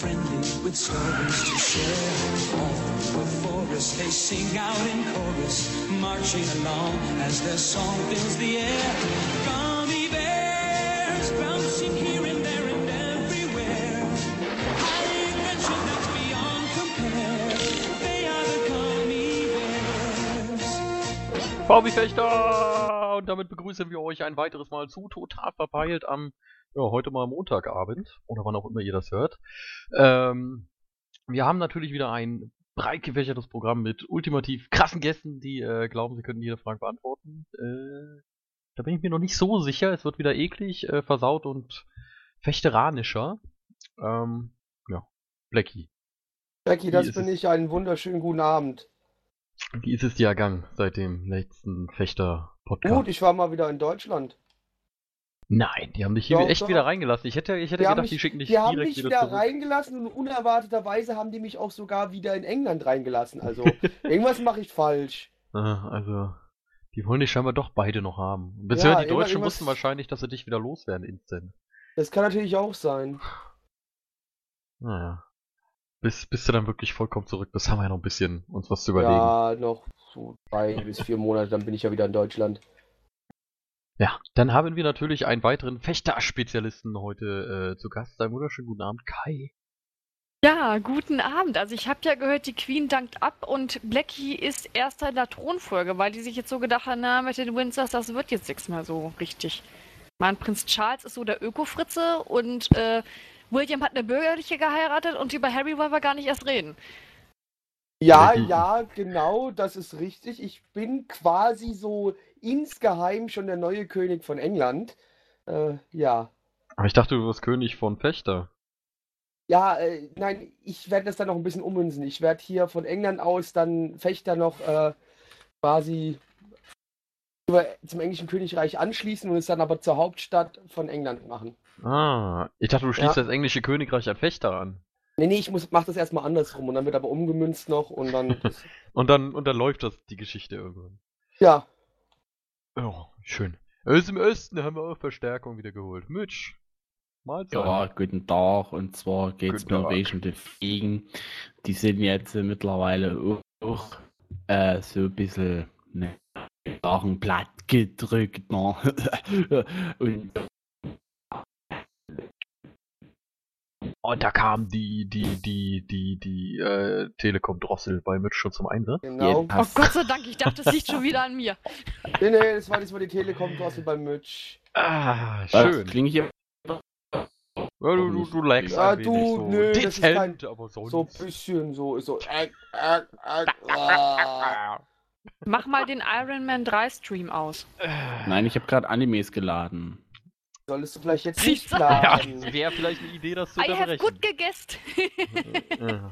friendly with stories to share. All the forest they sing out in chorus, marching along as their song fills the air. Gummy bears bouncing here and there and everywhere. High that's beyond compare. They are the gummy bears. Und damit begrüßen wir euch ein weiteres Mal zu Total verpeilt am, ja, heute mal Montagabend oder wann auch immer ihr das hört. Ähm, wir haben natürlich wieder ein breit gefächertes Programm mit ultimativ krassen Gästen, die äh, glauben, sie können jede Frage beantworten. Äh, da bin ich mir noch nicht so sicher. Es wird wieder eklig, äh, versaut und fechteranischer. Ähm, ja, Blackie. Becky, das bin ich. Einen wunderschönen guten Abend. Wie ist es dir ergangen seit dem letzten Fechter-Podcast? Gut, ich war mal wieder in Deutschland. Nein, die haben dich hier Doch, echt doch. wieder reingelassen. Ich hätte, ich hätte Die haben gedacht, mich, die schicken dich die haben direkt mich wieder, wieder zurück. reingelassen und unerwarteterweise haben die mich auch sogar wieder in England reingelassen. Also irgendwas mache ich falsch. Ah, Also, die wollen dich scheinbar doch beide noch haben. Ja, Bisher die Deutschen wussten wahrscheinlich, dass sie dich wieder loswerden instant. Das kann natürlich auch sein. Naja. Bis, bis du dann wirklich vollkommen zurück bist, haben wir ja noch ein bisschen uns was zu überlegen. Ja, noch so drei bis vier Monate, dann bin ich ja wieder in Deutschland. Ja, dann haben wir natürlich einen weiteren Fechter-Spezialisten heute äh, zu Gast. Einen wunderschönen guten Abend, Kai. Ja, guten Abend. Also ich habe ja gehört, die Queen dankt ab und Blackie ist erster in der Thronfolge, weil die sich jetzt so gedacht haben, na, mit den Windsors, das wird jetzt nichts mehr so richtig. Mein Prinz Charles ist so der Öko-Fritze und äh, William hat eine bürgerliche geheiratet und über Harry wollen wir gar nicht erst reden. Ja, ja, genau, das ist richtig. Ich bin quasi so insgeheim schon der neue König von England. Äh, ja. Aber ich dachte, du wirst König von Fechter. Ja, äh, nein, ich werde das dann noch ein bisschen ummünzen. Ich werde hier von England aus dann Fechter noch äh, quasi über, zum englischen Königreich anschließen und es dann aber zur Hauptstadt von England machen. Ah, ich dachte, du schließt Ja. das englische Königreich an Fechter an. Nee, nee, ich muss, mach das erstmal andersrum und dann wird aber umgemünzt noch und dann. Und dann, und dann läuft das die Geschichte irgendwann. ja, Oh, schön. Aus dem Osten haben wir auch Verstärkung wieder geholt. Mitch. Mahlzeit. Ja, guten Tag. Und zwar geht es Guten mir Tag. wegen der Fliegen. Die sind jetzt äh, mittlerweile auch, auch äh, so ein bisschen ne, Sachen platt gedrückt. Ne? Und Und da kam die, die, die, die, die, äh, Telekom-Drossel bei Mitch schon zum Einsatz. genau. Oh Hast- Gott sei Dank, ich dachte, es liegt schon wieder an mir. Nee, nee, das war diesmal die Telekom-Drossel beim Mitch. Ah, schön. Klinge ich hier? Ja, du, du, du lagst Ja, ein du, wenig so nö, das ist dezent, aber sonst. So ein bisschen so, so. Äh, äh, äh, äh. Mach mal den Iron Man 3 Stream aus. Nein, ich habe gerade Animes geladen. Solltest du vielleicht jetzt nicht du? Ja, wäre vielleicht eine Idee, das zu I have unterbrechen. good gegessen.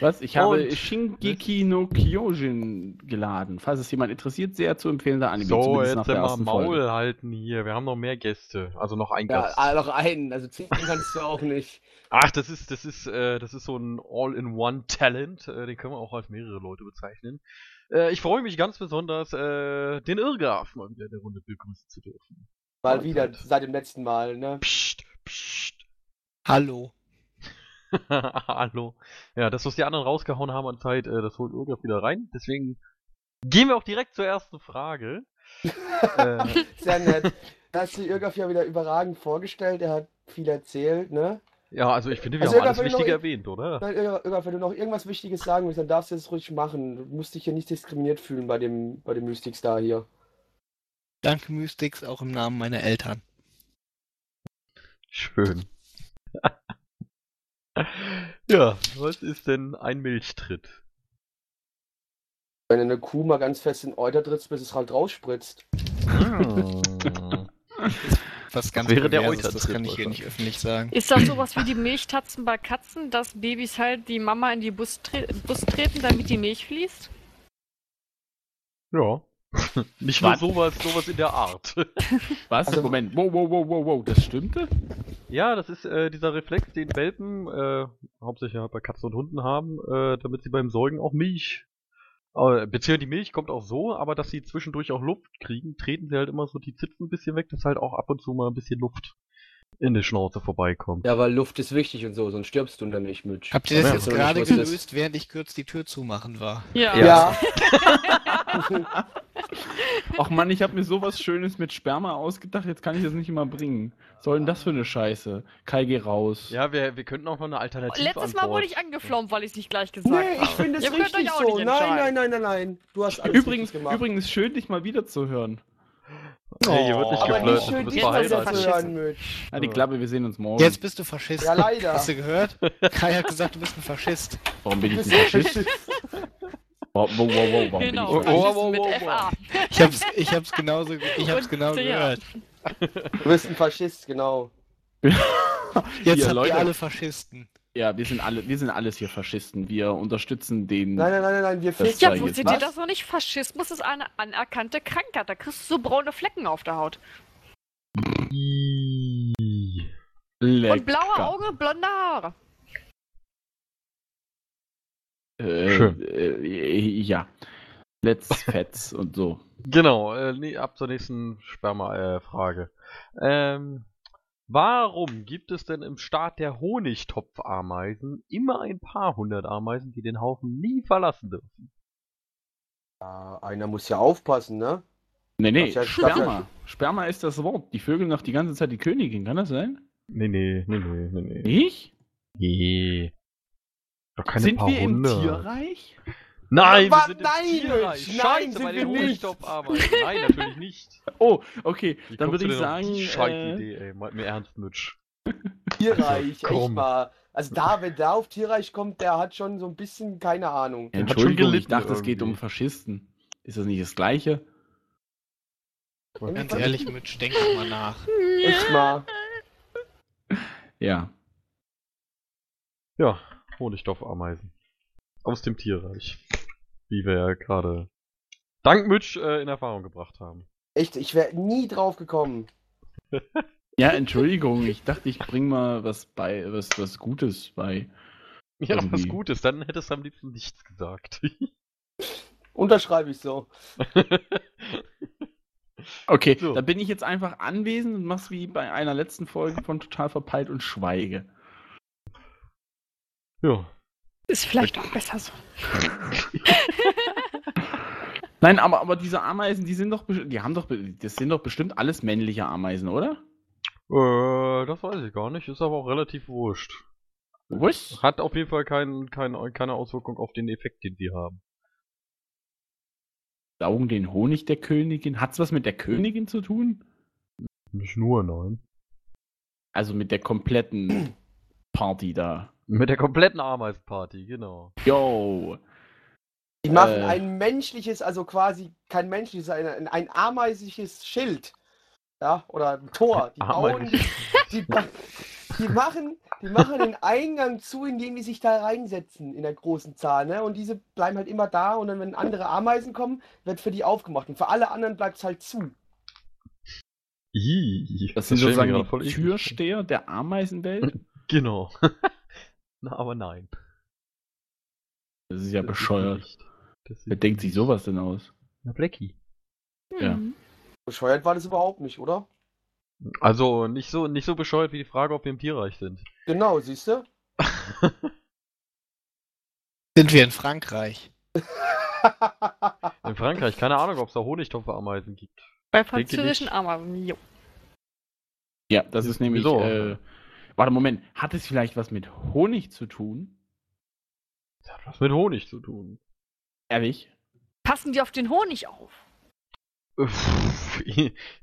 Was? Ich habe Und- Shingeki no Kyojin geladen. Falls es jemand interessiert, sehr zu empfehlender Anime. So, jetzt nach der immer Maul Folge. halten hier. Wir haben noch mehr Gäste. Also noch ein Ja, Gast. ah, noch einen, also zehn kannst du auch nicht. Ach, das ist, das ist, äh, das ist so ein All-in-One-Talent. Äh, den können wir auch als mehrere Leute bezeichnen. Äh, ich freue mich ganz besonders, äh, den Irrgraf mal wieder in der Runde begrüßen zu dürfen. Mal Mahlzeit. wieder, seit dem letzten Mal, ne? Psst, psst. Hallo. Hallo. Ja, das, was die anderen rausgehauen haben an Zeit, äh, das holt Irrgraf wieder rein. Deswegen gehen wir auch direkt zur ersten Frage. äh, Sehr nett. Da hast du Irgaf ja wieder überragend vorgestellt, er hat viel erzählt, ne? ja, also ich finde, wir Also haben Irrgraf, alles noch Wichtige ir- erwähnt, oder? Nein, Irgaf, Irgaf, wenn du noch irgendwas Wichtiges sagen willst, dann darfst du das ruhig machen. Du musst dich hier nicht diskriminiert fühlen bei dem, bei dem Mystic Star hier. Danke Mystics auch im Namen meiner Eltern. Schön. ja, was ist denn ein Milchtritt? Wenn du eine Kuh mal ganz fest in den Euter trittst, bis es halt rausspritzt. Was ganz wäre der Perverses, das kann ich hier nicht öffentlich sagen. Ist das sowas wie die Milchtatzen bei Katzen, dass Babys halt die Mama in die Bus, tre Bus treten, damit die Milch fließt? ja. Nicht nur Was? sowas, sowas in der Art. Was? Also- Moment. Wow, wow, wow, wow, wow. Das stimmte? ja, das ist äh, dieser Reflex, den Welpen äh, hauptsächlich bei Katzen und Hunden haben, äh, damit sie beim Säugen auch Milch äh, beziehungsweise die Milch kommt auch so, aber dass sie zwischendurch auch Luft kriegen, treten sie halt immer so die Zitzen ein bisschen weg, dass halt auch ab und zu mal ein bisschen Luft in die Schnauze vorbeikommt. Ja, weil Luft ist wichtig und so, sonst stirbst du dann nicht mit. Habt ihr das Ja, jetzt so, ich gerade gelöst, während ich kurz die Tür zumachen war? Ja. Ja. Ach Mann, ich habe mir sowas Schönes mit Sperma ausgedacht, jetzt kann ich das nicht immer bringen. Was soll denn das für eine Scheiße? Kai, geh raus. Ja, wir, wir könnten auch noch eine Alternative Letztes Mal wurde ich angeflommt, weil ich es nicht gleich gesagt Nee, habe. ich finde es Ihr könnt richtig euch auch so. nicht Nein, nein, nein, nein, nein. Du hast alles Übrigens, gemacht. übrigens schön, dich mal wieder zu hören. Nee, hier wird nicht aber geflirtet, nicht schön, du bist dich mal wieder verheiratet. zu hören, Mitch. Ah, die Klappe, wir sehen uns morgen. Jetzt bist du Faschist. Ja, leider. Hast du gehört? Kai hat gesagt, du bist ein Faschist. Warum bin ich ein Faschist? Wow, wow, wow, wow, Genau, ich Oh, Faschist? oh, oh, mit oh, FA. Ich hab's, ich hab's genauso, ge- ich hab's genau gehört. Du bist ein Faschist, genau. Jetzt Hier, habt Leute. ihr alle Faschisten. Ja, wir sind alle, wir sind alles hier Faschisten. Wir unterstützen den. Nein, nein, nein, nein, nein, wir war Ja, jetzt wusstet ihr das noch nicht? Faschismus ist eine anerkannte Krankheit. Da kriegst du so braune Flecken auf der Haut. Lecker. Und blaue Augen und blonde Haare. Äh, Schön. Äh, ja. Let's Fets und so. Genau, äh, nee, ab zur nächsten Sperma-Frage. Ähm, warum gibt es denn im Staat der Honigtopfameisen immer ein paar hundert Ameisen, die den Haufen nie verlassen dürfen? Ja, einer muss ja aufpassen, ne? Nee, nee, ja- Sperma. Sperma ist das Wort. Die Vögel noch die ganze Zeit die Königin, kann das sein? Nee, nee, nee, nee, nee, nee. Nicht? Nee. Doch keine sind paar wir im hundert. Tierreich? Nein, wir Was? sind im Nein, Tierreich. Mensch, Scheiße, nein, sind bei wir den. Nein, natürlich nicht. Oh, okay. Wie Dann würde ich sagen. Die Äh, Scheißidee, ey. Mal mir ernst, Mitch. Tierreich, echt Komm. mal. Also da, wenn der auf Tierreich kommt, der hat schon so ein bisschen keine Ahnung. hat schon Entschuldigung, ich dachte, es geht um. Faschisten. Ist das nicht das Gleiche? Ganz ehrlich, Mitch, denk doch mal nach. Echt mal. Ja. Ja, Honigtopfameisen. Aus dem Tierreich. Wie wir ja gerade dank Mitch äh, in Erfahrung gebracht haben. Echt, ich wäre nie drauf gekommen. Ja, Entschuldigung, ich dachte, ich bring mal was bei, was, was Gutes bei. Ja, was Irgendwie. Gutes, dann hättest du am liebsten nichts gesagt. Unterschreibe ich so. Okay, So. da bin ich jetzt einfach anwesend und mach's wie bei einer letzten Folge von Total Verpeilt und schweige. Ja. Ist vielleicht auch besser so. Nein, aber, aber diese Ameisen, die sind doch, die haben doch, das sind doch bestimmt alles männliche Ameisen, oder? Äh, das weiß ich gar nicht, ist aber auch relativ wurscht. Was? Hat auf jeden Fall kein, kein, keine Auswirkung auf den Effekt, den sie haben. Saugen den Honig der Königin? Hat's was mit der Königin zu tun? Nicht nur, nein. Also mit der kompletten Party da. Mit der kompletten Ameisenparty, genau. Yo. Die machen Äh. ein menschliches, also quasi kein menschliches, ein, ein ameisliches Schild. Ja, oder ein Tor. Die bauen, die, die machen, die machen den Eingang zu, indem die sich da reinsetzen in der großen Zahl, ne? Und diese bleiben halt immer da und dann, wenn andere Ameisen kommen, wird für die aufgemacht. Und für alle anderen bleibt es halt zu. Ih, Das sind ich mir sozusagen die. Türsteher der Ameisenwelt. Genau. Na, aber nein. Das ist ja Das bescheuert. nicht. Das Wer ist denkt sich sowas denn aus? Na, Blackie. Ja. Hm. Bescheuert war das überhaupt nicht, oder? Also nicht so, nicht so bescheuert wie die Frage, ob wir im Tierreich sind. Genau, siehst du? Sind wir in Frankreich? In Frankreich, keine Ahnung, ob es da Honigtopfameisen gibt. Bei französischen. Ameisen, jo. Ja, das ist nämlich. Wieso? Äh, warte, Moment. Hat es vielleicht was mit Honig zu tun? Das hat was mit Honig zu tun. Ehrlich? Passen die auf den Honig auf?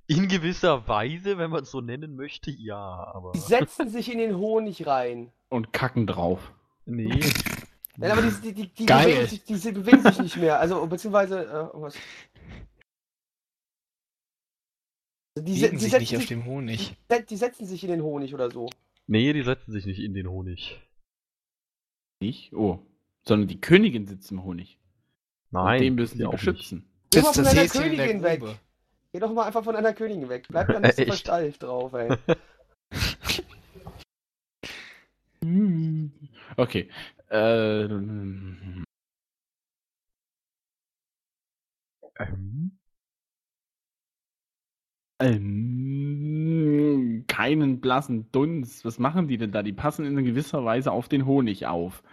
In gewisser Weise, wenn man es so nennen möchte, ja, aber. Die setzen sich in den Honig rein. Und kacken drauf. Nee. Nein, aber die, die, die, die, Geil. bewegen sich, die bewegen sich nicht mehr. Also, beziehungsweise. Äh, was? Die, Die se- die sich setzen nicht auf sich, dem Honig. die, die setzen sich in den Honig oder so. Nee, die setzen sich nicht in den Honig. Nicht? Oh. Sondern die Königin sitzt im Honig. Nein. Und den müssen die die auch beschützen. Geh mal von der Königin weg. Grube. Geh doch mal einfach von deiner Königin weg. Bleib da nicht so versteift drauf, ey. Okay. Ähm, Ähm, ähm, Kai, kleinen, blassen Dunst. Was machen die denn da? Die passen in gewisser Weise auf den Honig auf.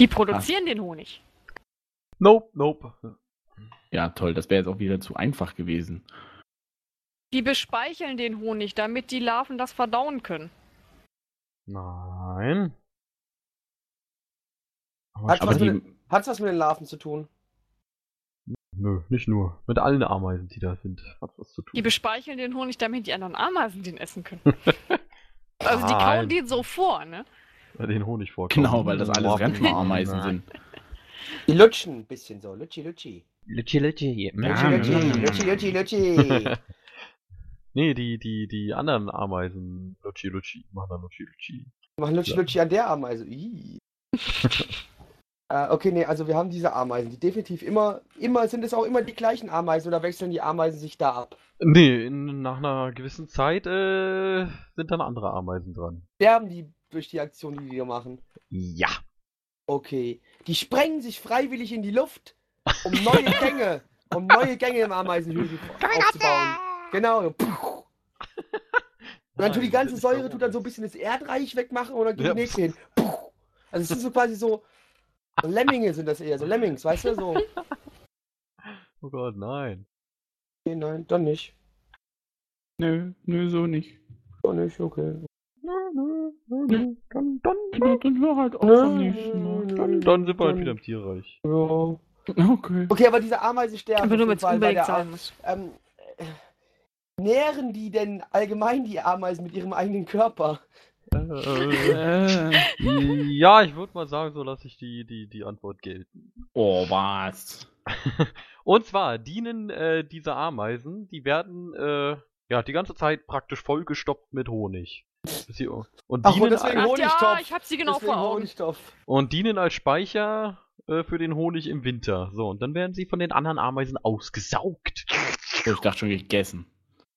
Die produzieren den Honig. Nope, nope. Ja, toll, das wäre jetzt auch wieder zu einfach gewesen. Die bespeicheln den Honig, damit die Larven das verdauen können. Nein. Hat was mit, die, hat's was mit den Larven zu tun? Nö, nicht nur. Mit allen Ameisen, die da sind, hat was zu tun. Die bespeicheln den Honig, damit die anderen Ameisen den essen können. Also die kauen Nein. den so vor, ne? den Honig vorkommen. genau, weil das alles Rentnerameisen sind. Die lutschen ein bisschen so. Lutschi, lutschi. Lutschi, ja, lutschi, ja. lutschi, lutschi, lutschi. Nee, die, die, die anderen Ameisen, Lutschi Lutschi, machen dann Lutschi Lutschi. Machen lutschi, lutschi an der Ameise. Äh, okay, nee, also wir haben diese Ameisen, die definitiv immer, immer, sind es auch immer die gleichen Ameisen oder wechseln die Ameisen sich da ab? Nee, in, nach einer gewissen Zeit äh, sind dann andere Ameisen dran. Sterben die durch die Aktion, die da machen? Ja. Okay. Die sprengen sich freiwillig in die Luft, um neue Gänge, um neue Gänge im Ameisenhügel aufzubauen. Genau. Und dann tut die ganze Säure tut dann so ein bisschen das Erdreich wegmachen und dann geht Ja. die nächste hin. Also es sind so quasi so Lemminge sind das eher, so Lemmings, weißt du? So. Oh Gott, nein. Okay, nein, dann nicht. Nö, nö, so nicht. Dann nicht, okay. Dann, dann, Ja, dann hör halt auf Nö, am nächsten nö, Mal. nö. dann, dann sind wir halt Dann- wieder im Tierreich. Ja. Okay. Okay, aber diese Ameisen sterben. Aber nur mit unbedingt der sein muss. ähm, äh, Nähren die denn allgemein die Ameisen mit ihrem eigenen Körper? Äh, Äh, ja, ich würde mal sagen, so lasse ich die, die, die Antwort gelten. oh, was? Und zwar dienen äh, diese Ameisen, die werden äh, ja die ganze Zeit praktisch vollgestopft mit Honig. Und Ach, und dienen, deswegen- als, Ach, ja, Honigtopf. ich hab sie genau Deswegen vor Augen. Honigtopf. und dienen als Speicher äh, für den Honig im Winter. So, und dann werden sie von den anderen Ameisen ausgesaugt. Ich dachte schon gegessen.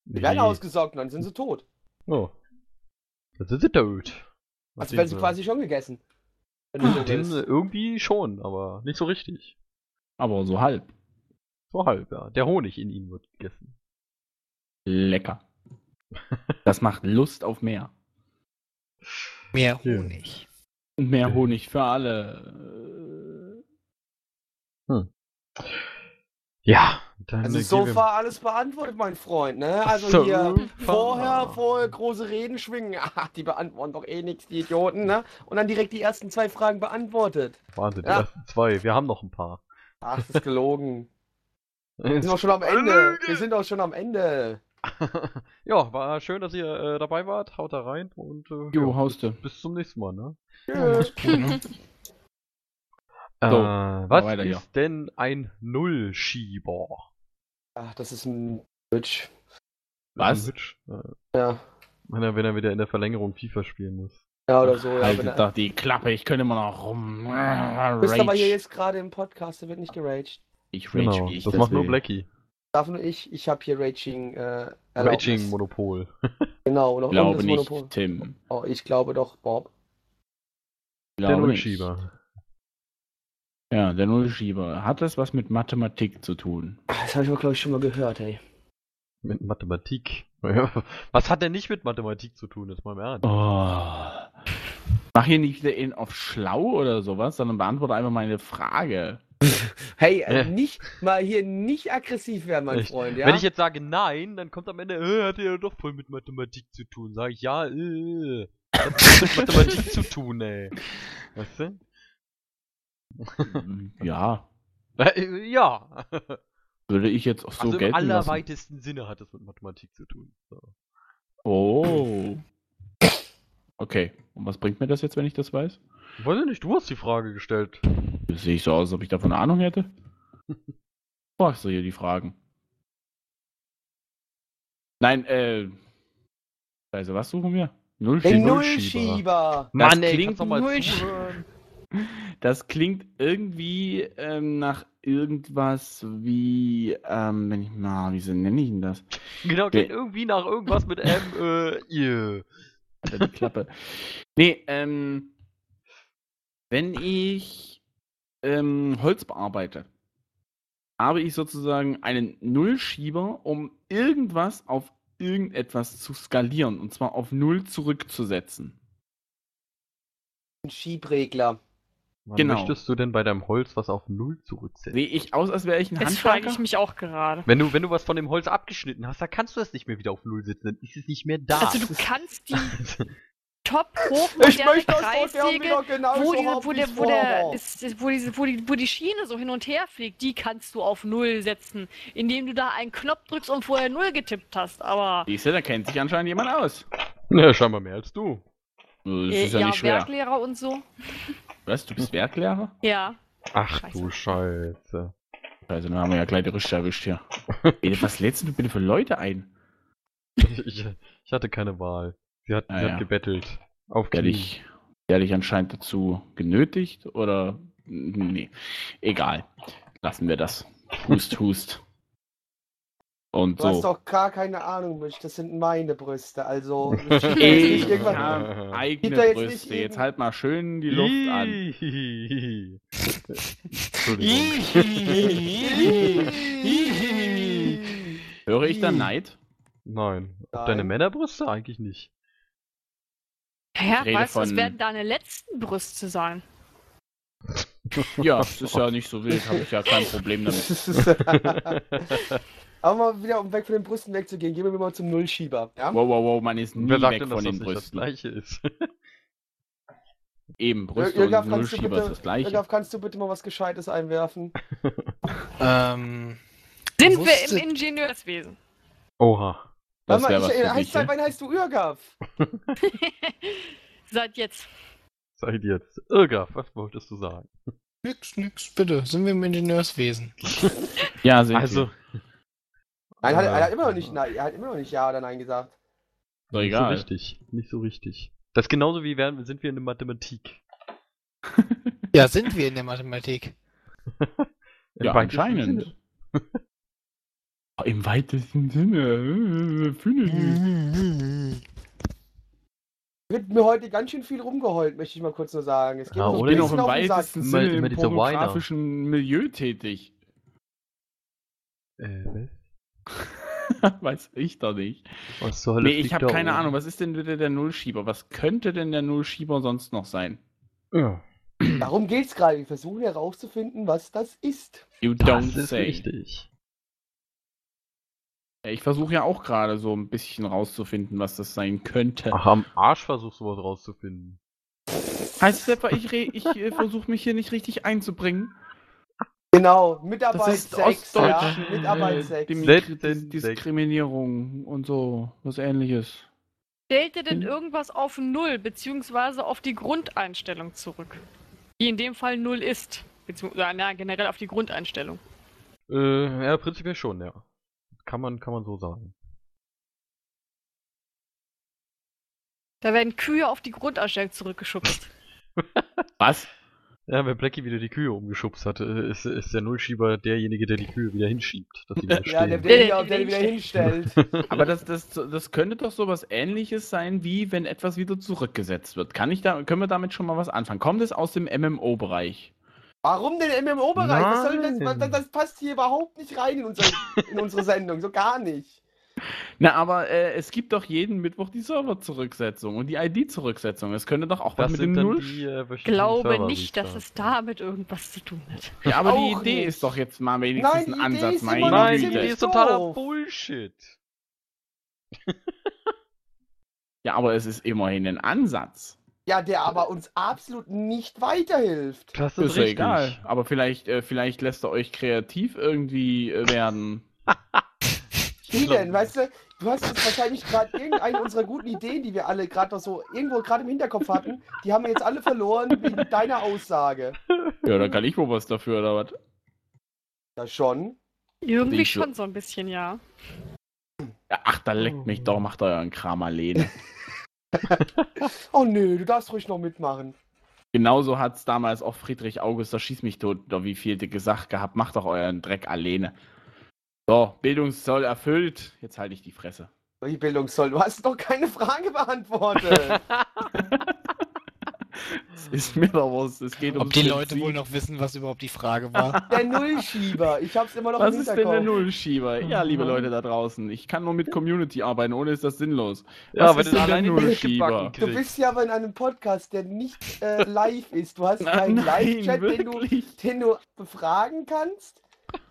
Die werden ausgesaugt und dann sind sie tot. Oh. Sie tot. Also werden sie quasi schon gegessen. So irgendwie schon, aber nicht so richtig. Aber so halb. So halb, ja. Der Honig in ihnen wird gegessen. Lecker. Das macht Lust auf mehr. Mehr. Honig. Und mehr. Honig für alle. Ja, dann Also so far alles beantwortet, mein Freund, ne? Also So hier far. vorher, vorher große Reden schwingen. Ah, die beantworten doch eh nichts, die Idioten, ne? Und dann direkt die ersten zwei Fragen beantwortet. Wahnsinn, die Ja. ersten zwei. Wir haben noch ein paar. Ach, das ist gelogen. Wir sind doch schon am Ende. Wir sind doch schon am Ende. ja, war schön, dass ihr äh, dabei wart. Haut da rein und äh, Jo, ja, hauste. bis zum nächsten Mal, ne? Tschüss. Äh, was weiter ist denn ein Nullschieber? Ach, das ist ein Bitch. Was? Ein Witch. Äh, Ja. wenn, er, wenn er wieder in der Verlängerung FIFA spielen muss. Ja, oder so. Ja, wenn Haltet er, doch die Klappe, ich könnte immer noch rum. du bist aber hier jetzt gerade im Podcast, da wird nicht geraged. Ich rage, Genau, wie ich das das macht nur. Blackie. Darf nur ich, ich habe hier Raging äh, Erlaubnis. Raging-Monopol. Genau, noch Ich glaube nicht, Monopol. Tim. Oh, ich glaube doch, Bob. Der glaube nicht. Nullschieber. Ja, der Nullschieber. Hat das was mit Mathematik zu tun? Das habe ich aber, glaube ich, schon mal gehört, ey. Mit Mathematik. Was hat denn nicht mit Mathematik zu tun, jetzt mal im Ernst? Oh. Mach hier nicht wieder in auf schlau oder sowas, sondern beantworte einfach meine Frage. Hey, äh, Ja. nicht mal hier nicht aggressiv werden, mein Echt? Freund, ja? Wenn ich jetzt sage nein, dann kommt am Ende, äh, hat ja doch voll mit Mathematik zu tun. Sag ich, ja, äh, hat was mit Mathematik zu tun, ey. Weißt du? Ja, Äh, ja. würde ich jetzt auch so also im gelten lassen. allerweitesten Sinne hat es mit Mathematik zu tun. So. Oh. Okay, und was bringt mir das jetzt, wenn ich das weiß? Weiß ich nicht, du hast die Frage gestellt. Das sehe ich so aus, als ob ich davon Ahnung hätte. Fragst du hier die Fragen? Nein, äh. Also, was suchen wir? Null Den Nullschieber. Nullschieber. Mann, ey, klingt kannst Das klingt irgendwie ähm, nach irgendwas wie, ähm, wenn ich mal, wie so nenne ich denn das? Genau, Nee. klingt irgendwie nach irgendwas mit M, äh. Alter, die Klappe. nee, ähm, wenn ich ähm, Holz bearbeite, habe ich sozusagen einen Nullschieber, um irgendwas auf irgendetwas zu skalieren und zwar auf null zurückzusetzen. Ein Schiebregler. Wann Genau. möchtest du denn bei deinem Holz was auf Null zurücksetzen? Sehe ich aus, als wäre ich ein Das frage ich mich auch gerade. Wenn du, wenn du was von dem Holz abgeschnitten hast, dann kannst du das nicht mehr wieder auf Null setzen, dann ist es nicht mehr da. Also du kannst die top Ich hochmoderne möchte Kreissäge, wo, die, wo, der, wo, der, das, wo, diese, wo, die, wo die Schiene so hin und her fliegt, die kannst du auf Null setzen, indem du da einen Knopf drückst und vorher Null getippt hast. Aber Siehst du, da kennt sich anscheinend jemand aus. ja, scheinbar mehr als du. Das äh, ist ja, ja, nicht schwer. Werklehrer und so. Was, du bist Werklehrer? Ja. Ach Scheiße. du Scheiße. Also, dann haben wir ja gleich die Rüste erwischt hier. Ey, was lädst du bitte für Leute ein? Ich, ich hatte keine Wahl. Sie hat, Ah, sie ja. hat gebettelt. Auf Der dich, der dich anscheinend dazu genötigt oder. Nee. Egal. Lassen wir das. Hust, hust. Und Du hast so. doch gar keine Ahnung, Misch. Das sind meine Brüste. Also. ich jetzt nicht irgendwas- habe eigene jetzt nicht Brüste. irgend- Jetzt halt mal schön die Luft an. Entschuldigung. Höre ich da Neid? Nein. Nein. deine Männerbrüste eigentlich nicht. Ja, weißt du, es werden deine letzten Brüste sein. Ja, das ist ja nicht so wild, habe ich ja kein Problem damit. Aber mal wieder, um weg von den Brüsten wegzugehen, gehen wir mal zum Nullschieber. Ja? Wow, wow, wow, man ist nie Wer sagt weg denn, von dass das den nicht das Brüsten. gleiche ist? Eben, Brüste Irgaf, und kannst du Nullschieber ist das bitte, gleiche. Irgaf, kannst du bitte mal was Gescheites einwerfen? Ähm, Sind wir im Ingenieurswesen? Oha. Das Warte mal, was ich, für heißt, dich, seit wann heißt du Irgaf? Seit jetzt. Seid jetzt. Irgaf, was wolltest du sagen? nix, nix, bitte. Sind wir im Ingenieurswesen? Ja, sind Also. Nein, hat, er, hat immer noch nicht, nein, er hat immer noch nicht Ja oder Nein gesagt. wir. Doch Nicht so egal. richtig. Nicht so richtig. Das ist genauso wie wären, sind wir in der Mathematik. Ja, sind wir in der Mathematik. Im Ja, weitesten anscheinend. Sinne. Im weitesten Sinne. äh, Finde ich. Wird mir heute ganz schön viel rumgeheult, möchte ich mal kurz nur sagen. Es geht Ja, so oder noch im auf den Sack. weitesten Sinne im pornografischen Milieu tätig. Äh, was? Weiß ich doch nicht. Was zur Hölle Nee, ich habe keine oben? Ahnung. Was ist denn bitte der Nullschieber? Was könnte denn der Nullschieber sonst noch sein? Ja, Darum geht's gerade. Wir versuchen herauszufinden, was das ist. You das don't ist say. richtig. Ich versuche ja auch gerade so ein bisschen rauszufinden, was das sein könnte. Ach, am Arsch versuchst du was rauszufinden. Heißt es etwa, ich, ich äh, versuche mich hier nicht richtig einzubringen? Genau, Das Mitarbeit ist 6. Ja, Ostdeutsch. Mitarbeit äh, 6. Demi- Selten Dis- sechs. Diskriminierung und so, was ähnliches. Stellt ihr denn Hm. irgendwas auf Null, beziehungsweise auf die Grundeinstellung zurück? Die in dem Fall Null ist. Beziehungsweise, na, generell auf die Grundeinstellung. Äh, ja, prinzipiell schon, ja. Kann man, kann man so sagen. Da werden Kühe auf die Grundeinstellung zurückgeschubst. Was? Ja, wenn Blackie wieder die Kühe umgeschubst hat, äh, ist, ist der Nullschieber derjenige, der die Kühe wieder hinschiebt, dass wieder Ja, der, der, der, der, der wieder hinstellt. Aber das, das, das könnte doch sowas ähnliches sein, wie wenn etwas wieder zurückgesetzt wird. Kann ich da, können wir damit schon mal was anfangen? Kommt es aus dem MMO-Bereich? Warum denn im MMO-Bereich? Was das, das, das passt hier überhaupt nicht rein in unsere, in unsere Sendung. So gar nicht. Na, aber äh, es gibt doch jeden Mittwoch die Server-Zurücksetzung und die ID-Zurücksetzung. Es könnte doch auch was Das mit sind dem Null. die äh, Ich glaube Server nicht, dass es damit irgendwas zu tun hat. Ja, aber die Idee nicht. ist doch jetzt mal wenigstens Nein, ein Idee Ansatz. noch Nein, die Idee ist totaler. Bullshit. Ja, aber es ist immerhin ein Ansatz. Ja, der aber uns absolut nicht weiterhilft. Das Ist ist egal. Aber vielleicht, äh, vielleicht lässt er euch kreativ irgendwie äh, werden. Wie denn? Weißt du, du hast jetzt wahrscheinlich gerade irgendeine unserer guten Ideen, die wir alle gerade noch so irgendwo gerade im Hinterkopf hatten, die haben wir jetzt alle verloren wegen deiner Aussage. Ja, da kann ich wohl was dafür, oder was? Ja, schon. Irgendwie so- schon so ein bisschen, ja. Ja, ach, da leckt mich doch, macht euren Kram alleine. Oh nö, du darfst ruhig noch mitmachen. Genauso hat es damals auch Friedrich August, da schieß mich tot, wie viel gesagt gehabt, macht doch euren Dreck alleine. So, Bildungszoll erfüllt. Jetzt halte ich die Fresse. Die Bildungszoll, du hast doch keine Frage beantwortet. Es ist mir doch was. Es geht Ob ums die Leute wohl noch wissen, was überhaupt die Frage war. Der Nullschieber. Ich hab's immer noch Was im ist denn der. Nullschieber? Ja, liebe Leute da draußen, ich kann nur mit Community arbeiten, ohne ist das sinnlos. Ja, Was wenn ist du denn der Nullschieber? Du bist ja aber in einem Podcast, der nicht äh, live ist. Du hast Na, keinen Live-Chat, den du, den du befragen kannst.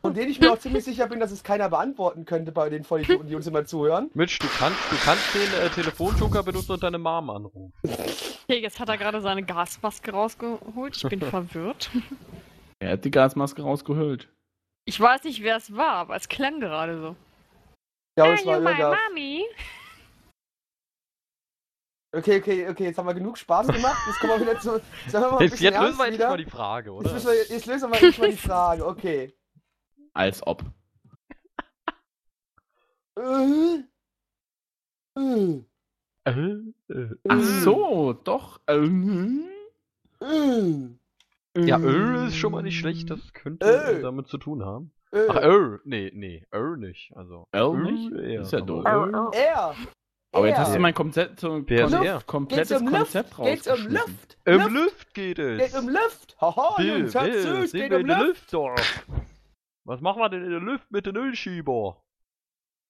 Und den ich mir auch ziemlich sicher bin, dass es keiner beantworten könnte bei den Vollidioten, die uns immer zuhören. Mitch, du kannst, du kannst den äh, Telefonjoker benutzen und deine Mom anrufen. Okay, jetzt hat er gerade seine Gasmaske rausgeholt. Ich bin verwirrt. Er hat die Gasmaske rausgeholt. Ich weiß nicht, wer es war, aber es klang gerade so. Ja, aber es war Are you my irgendwas. mommy? Okay, okay, okay, jetzt haben wir genug Spaß gemacht. Jetzt kommen wir wieder zu. Jetzt, wir mal Jetzt, jetzt lösen wir endlich wieder. mal die Frage, oder? Jetzt, müssen wir, jetzt lösen wir endlich mal die Frage. Okay. Als ob. Äh, äh, Äh, äh. Ach äh, so, doch. Äh, Ja, äh, Öl ist schon mal nicht schlecht, das könnte Ö. damit zu tun haben. äh. Ach, Öl, nee, nee, Öl nicht. Also, Öl nicht? eher, Ist ja doof. Er. Aber jetzt hast du mein komplettes um Konzept Luft? Geht's um rausgeschmissen. Luft? Im Luft? Geht Geht es. um Luft? Haha, Jungs, hört Bill, zu, es sind geht um Luft. Luft? Was machen wir denn in der Luft mit den Ölschieber?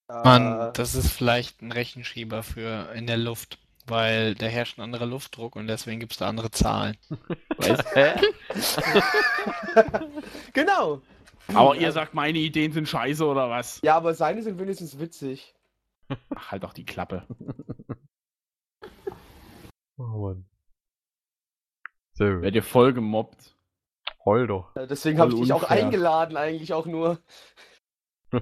Mann, Äh, das ist vielleicht ein Rechenschieber für in der Luft, weil da herrscht ein anderer Luftdruck und deswegen gibt es da andere Zahlen. Genau. Aber ihr sagt, meine Ideen sind scheiße oder was? Ja, aber seine sind wenigstens witzig. Ach, halt doch die Klappe. Oh Mann. So, Werdet ihr voll gemobbt. Heul doch. Äh, Deswegen Voll habe ich dich auch eingeladen, eigentlich auch nur.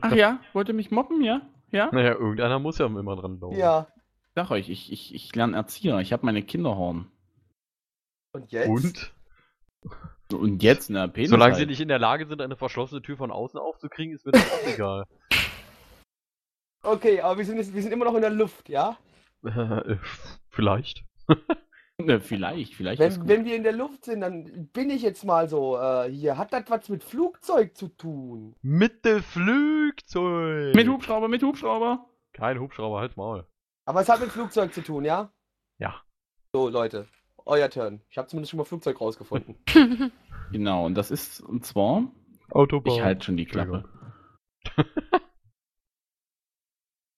Ach ja, wollt ihr mich mobben, ja? Ja? Naja, irgendeiner muss ja immer dran laufen. Ja. Sag euch, ich, ich, ich lerne Erzieher. Ich habe meine Kinderhorn. Und jetzt? Und? Und jetzt, ne, Penis Solange halt. sie nicht in der Lage sind, eine verschlossene Tür von außen aufzukriegen, ist mir das auch egal. Okay, aber wir sind, jetzt, wir sind immer noch in der Luft, ja? Vielleicht. Ne, vielleicht, vielleicht ist Wenn, gut. wenn wir in der Luft sind, dann bin ich jetzt mal so, äh, hier, hat das was mit Flugzeug zu tun? Mit dem Flugzeug! Mit Hubschrauber, mit Hubschrauber. Kein Hubschrauber, halt's Maul. Aber es hat mit Flugzeug zu tun, ja? Ja. So, Leute, euer Turn. Ich habe zumindest schon mal Flugzeug rausgefunden. Genau, und das ist, und zwar, Autobahn. ich halte schon die Klappe.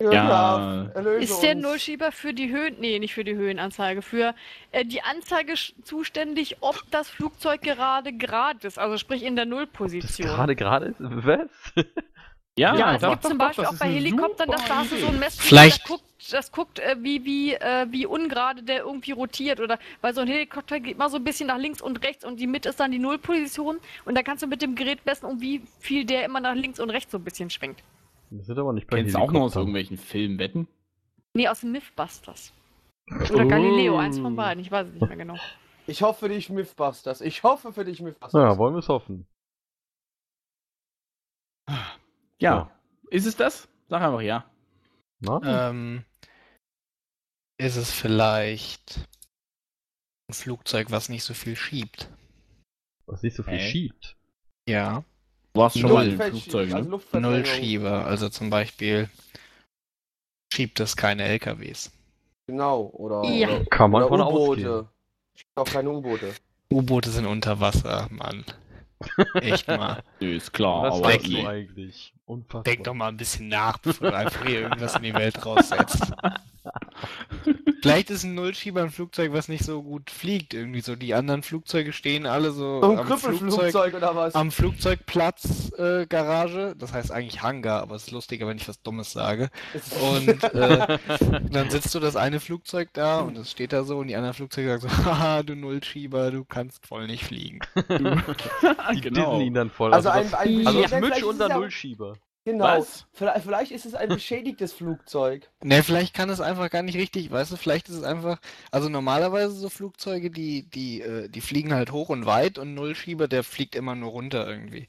Ja, Ist der. Nullschieber für die Höhen, nee, nicht für die Höhenanzeige, für äh, die Anzeige zuständig, ob das Flugzeug gerade gerade ist, also sprich in der Das Nullposition. gerade, gerade ist. Was? Ja, Ja, es gibt zum Beispiel auch bei Helikoptern, dass da hast du so ein Messgerät, das guckt, das guckt äh, wie, wie, äh, wie ungerade der irgendwie rotiert oder weil so ein Helikopter geht mal so ein bisschen nach links und rechts und die Mitte ist dann die Nullposition und dann kannst du mit dem Gerät messen, um wie viel der immer nach links und rechts so ein bisschen schwenkt. Das sind aber nicht bei Kennst du auch noch aus irgendwelchen Filmen wetten? Nee, aus dem Mythbusters. Oder Galileo, eins Oh. von beiden, ich weiß es nicht mehr genau. Ich hoffe für dich, Mythbusters. Ich hoffe für dich, Mythbusters. Ja, wollen wir es hoffen. Ja. Ist es das? Sag einfach ja. Na? Ähm, ist es vielleicht ein Flugzeug, was nicht so viel schiebt? Was nicht so viel Hä? schiebt. Ja. Du warst schon mal in Flugzeugen, also ne? Luftverschwendung. Nullschieber, also zum Beispiel schiebt es keine LKWs. Genau, oder, Ja. oder, Kann man oder von U-Boote. ausgehen. Auch keine U-Boote. U-Boote sind unter Wasser, Mann. Echt mal. Nö, ist klar, Was aber du eigentlich? Unfassbar. Denk doch mal ein bisschen nach, bevor du einfach hier irgendwas in die Welt raussetzt. Vielleicht ist ein Nullschieber ein Flugzeug, was nicht so gut fliegt. Irgendwie so. Die anderen Flugzeuge stehen alle so ein am Flugzeug, oder was? am Flugzeugplatz äh, Garage. Das heißt eigentlich Hangar, aber es ist lustiger, wenn ich was Dummes sage. Und äh, dann sitzt du das eine Flugzeug da und es steht da so und die anderen Flugzeuge sagen so, haha, du Nullschieber, du kannst voll nicht fliegen. Die genau. dissen ihn dann voll. also was- ein, ein also ist es unser ja- Nullschieber. Genau. Was? Vielleicht, vielleicht ist es ein beschädigtes Flugzeug. Ne, vielleicht kann es einfach gar nicht richtig, weißt du, vielleicht ist es einfach, also normalerweise so Flugzeuge, die, die, äh, die fliegen halt hoch und weit und Nullschieber, der fliegt immer nur runter irgendwie.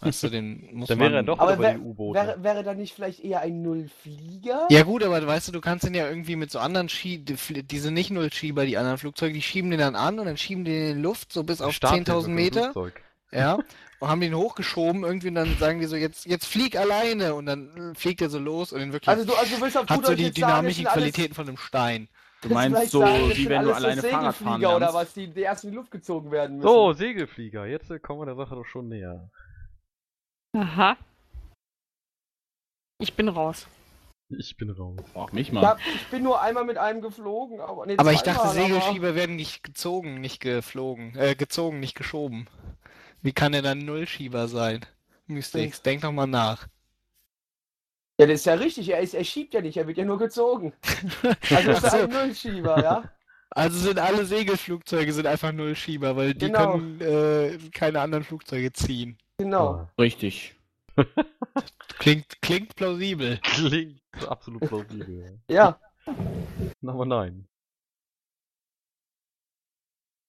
Weißt du, den muss Dann man... wäre er doch Aber wär- die U-Boote. Wäre, wäre da nicht vielleicht eher ein Nullflieger? Ja gut, aber weißt du, du kannst den ja irgendwie mit so anderen Schie die, fl- die sind nicht Nullschieber, die anderen Flugzeuge, die schieben den dann an und dann schieben die den in die Luft, so bis auf Starthilfe 10.000 für ein Meter, Flugzeug. Ja, und haben den hochgeschoben irgendwie und dann sagen die so, jetzt, jetzt flieg alleine und dann äh, fliegt er so los und in Also Wirklichkeit du, also du willst auf hat so die dynamischen Qualitäten von einem Stein. Du meinst so, sagen, wie wenn du alles so alleine Fahrrad fahren Segelflieger oder lernst. was, die, die erst in die Luft gezogen werden müssen. So, Segelflieger. Jetzt äh, kommen wir der Sache doch schon näher. Aha. Ich bin raus. Ich bin raus. Frag mich ich, mal. hab, ich bin nur einmal mit einem geflogen, aber nee, Aber ich dachte, Segelschieber werden nicht gezogen, nicht geflogen. Äh, gezogen, nicht geschoben. Wie kann er dann Nullschieber sein? Mystix, denk doch mal nach. Ja, das ist ja richtig. Er, ist, er schiebt ja nicht, er wird ja nur gezogen. Also ist er ein Nullschieber, ja? Also sind alle Segelflugzeuge sind einfach Nullschieber, weil die Genau. können äh, keine anderen Flugzeuge ziehen. Genau. Richtig. Klingt, klingt plausibel. Klingt absolut plausibel. Ja. Aber nein.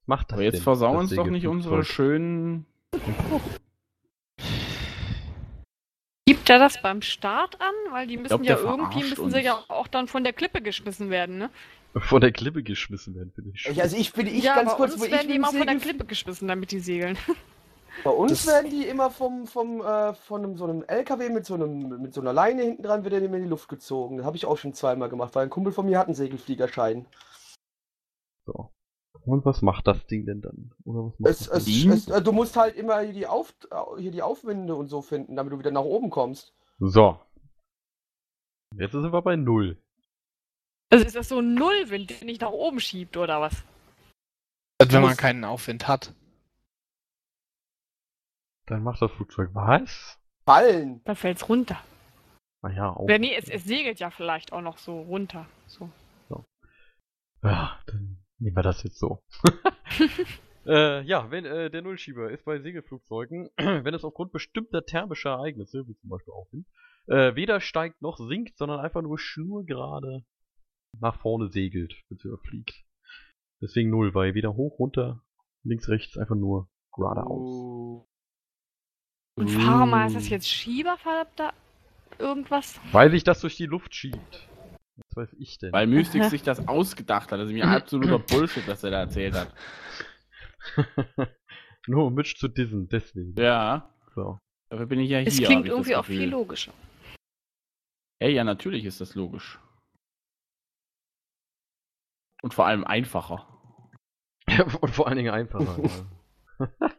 Macht das Aber jetzt denn, versauen uns doch nicht unsere schönen. Gibt er das beim Start an? Weil die müssen glaub, ja irgendwie müssen sie uns. ja auch dann von der Klippe geschmissen werden, ne? Von der Klippe geschmissen werden, finde ich. Ich, also ich bin ich ja, ganz bei kurz, uns wo ich werden die immer von der Klippe geschmissen, damit die segeln. Bei uns Das- werden die immer vom, vom äh, von einem, so einem LKW mit so einem mit so einer Leine hinten dran wird er immer in die Luft gezogen. Das habe ich auch schon zweimal gemacht, weil ein Kumpel von mir hat einen Segelfliegerschein. So. Und was macht das Ding denn dann? Oder was macht Es, das es, Ding? es, äh, du musst halt immer hier die, Auf, hier die Aufwinde und so finden, damit du wieder nach oben kommst. So. Jetzt sind wir bei Null. Also ist das so ein Nullwind, der nicht nach oben schiebt, oder was? Also wenn man musst- keinen Aufwind hat. Dann macht das Flugzeug was? Fallen. Da fällt's runter. Naja, auch. Oder nee, es, es segelt ja vielleicht auch noch so runter. So. Ja, dann nehmen wir das jetzt so. äh, ja, wenn äh, der Nullschieber ist bei Segelflugzeugen, wenn es aufgrund bestimmter thermischer Ereignisse, wie zum Beispiel Aufwind, äh, weder steigt noch sinkt, sondern einfach nur schnurgerade nach vorne segelt, beziehungsweise fliegt. Deswegen Null, weil weder hoch, runter, links, rechts, einfach nur geradeaus. Oh. Und warum heißt das jetzt Schieberverdammter irgendwas? Weil sich das durch die Luft schiebt. Was weiß ich denn? Weil Mystics sich das ausgedacht hat. Das ist mir absoluter Bullshit, was er da erzählt hat. Nur um Mitch zu dissen, deswegen. Ja, So. dafür bin ich ja hier. Es hab klingt irgendwie das auch viel logischer. Ja, ja, natürlich ist das logisch. Und vor allem einfacher. Und vor allen Dingen einfacher. ja.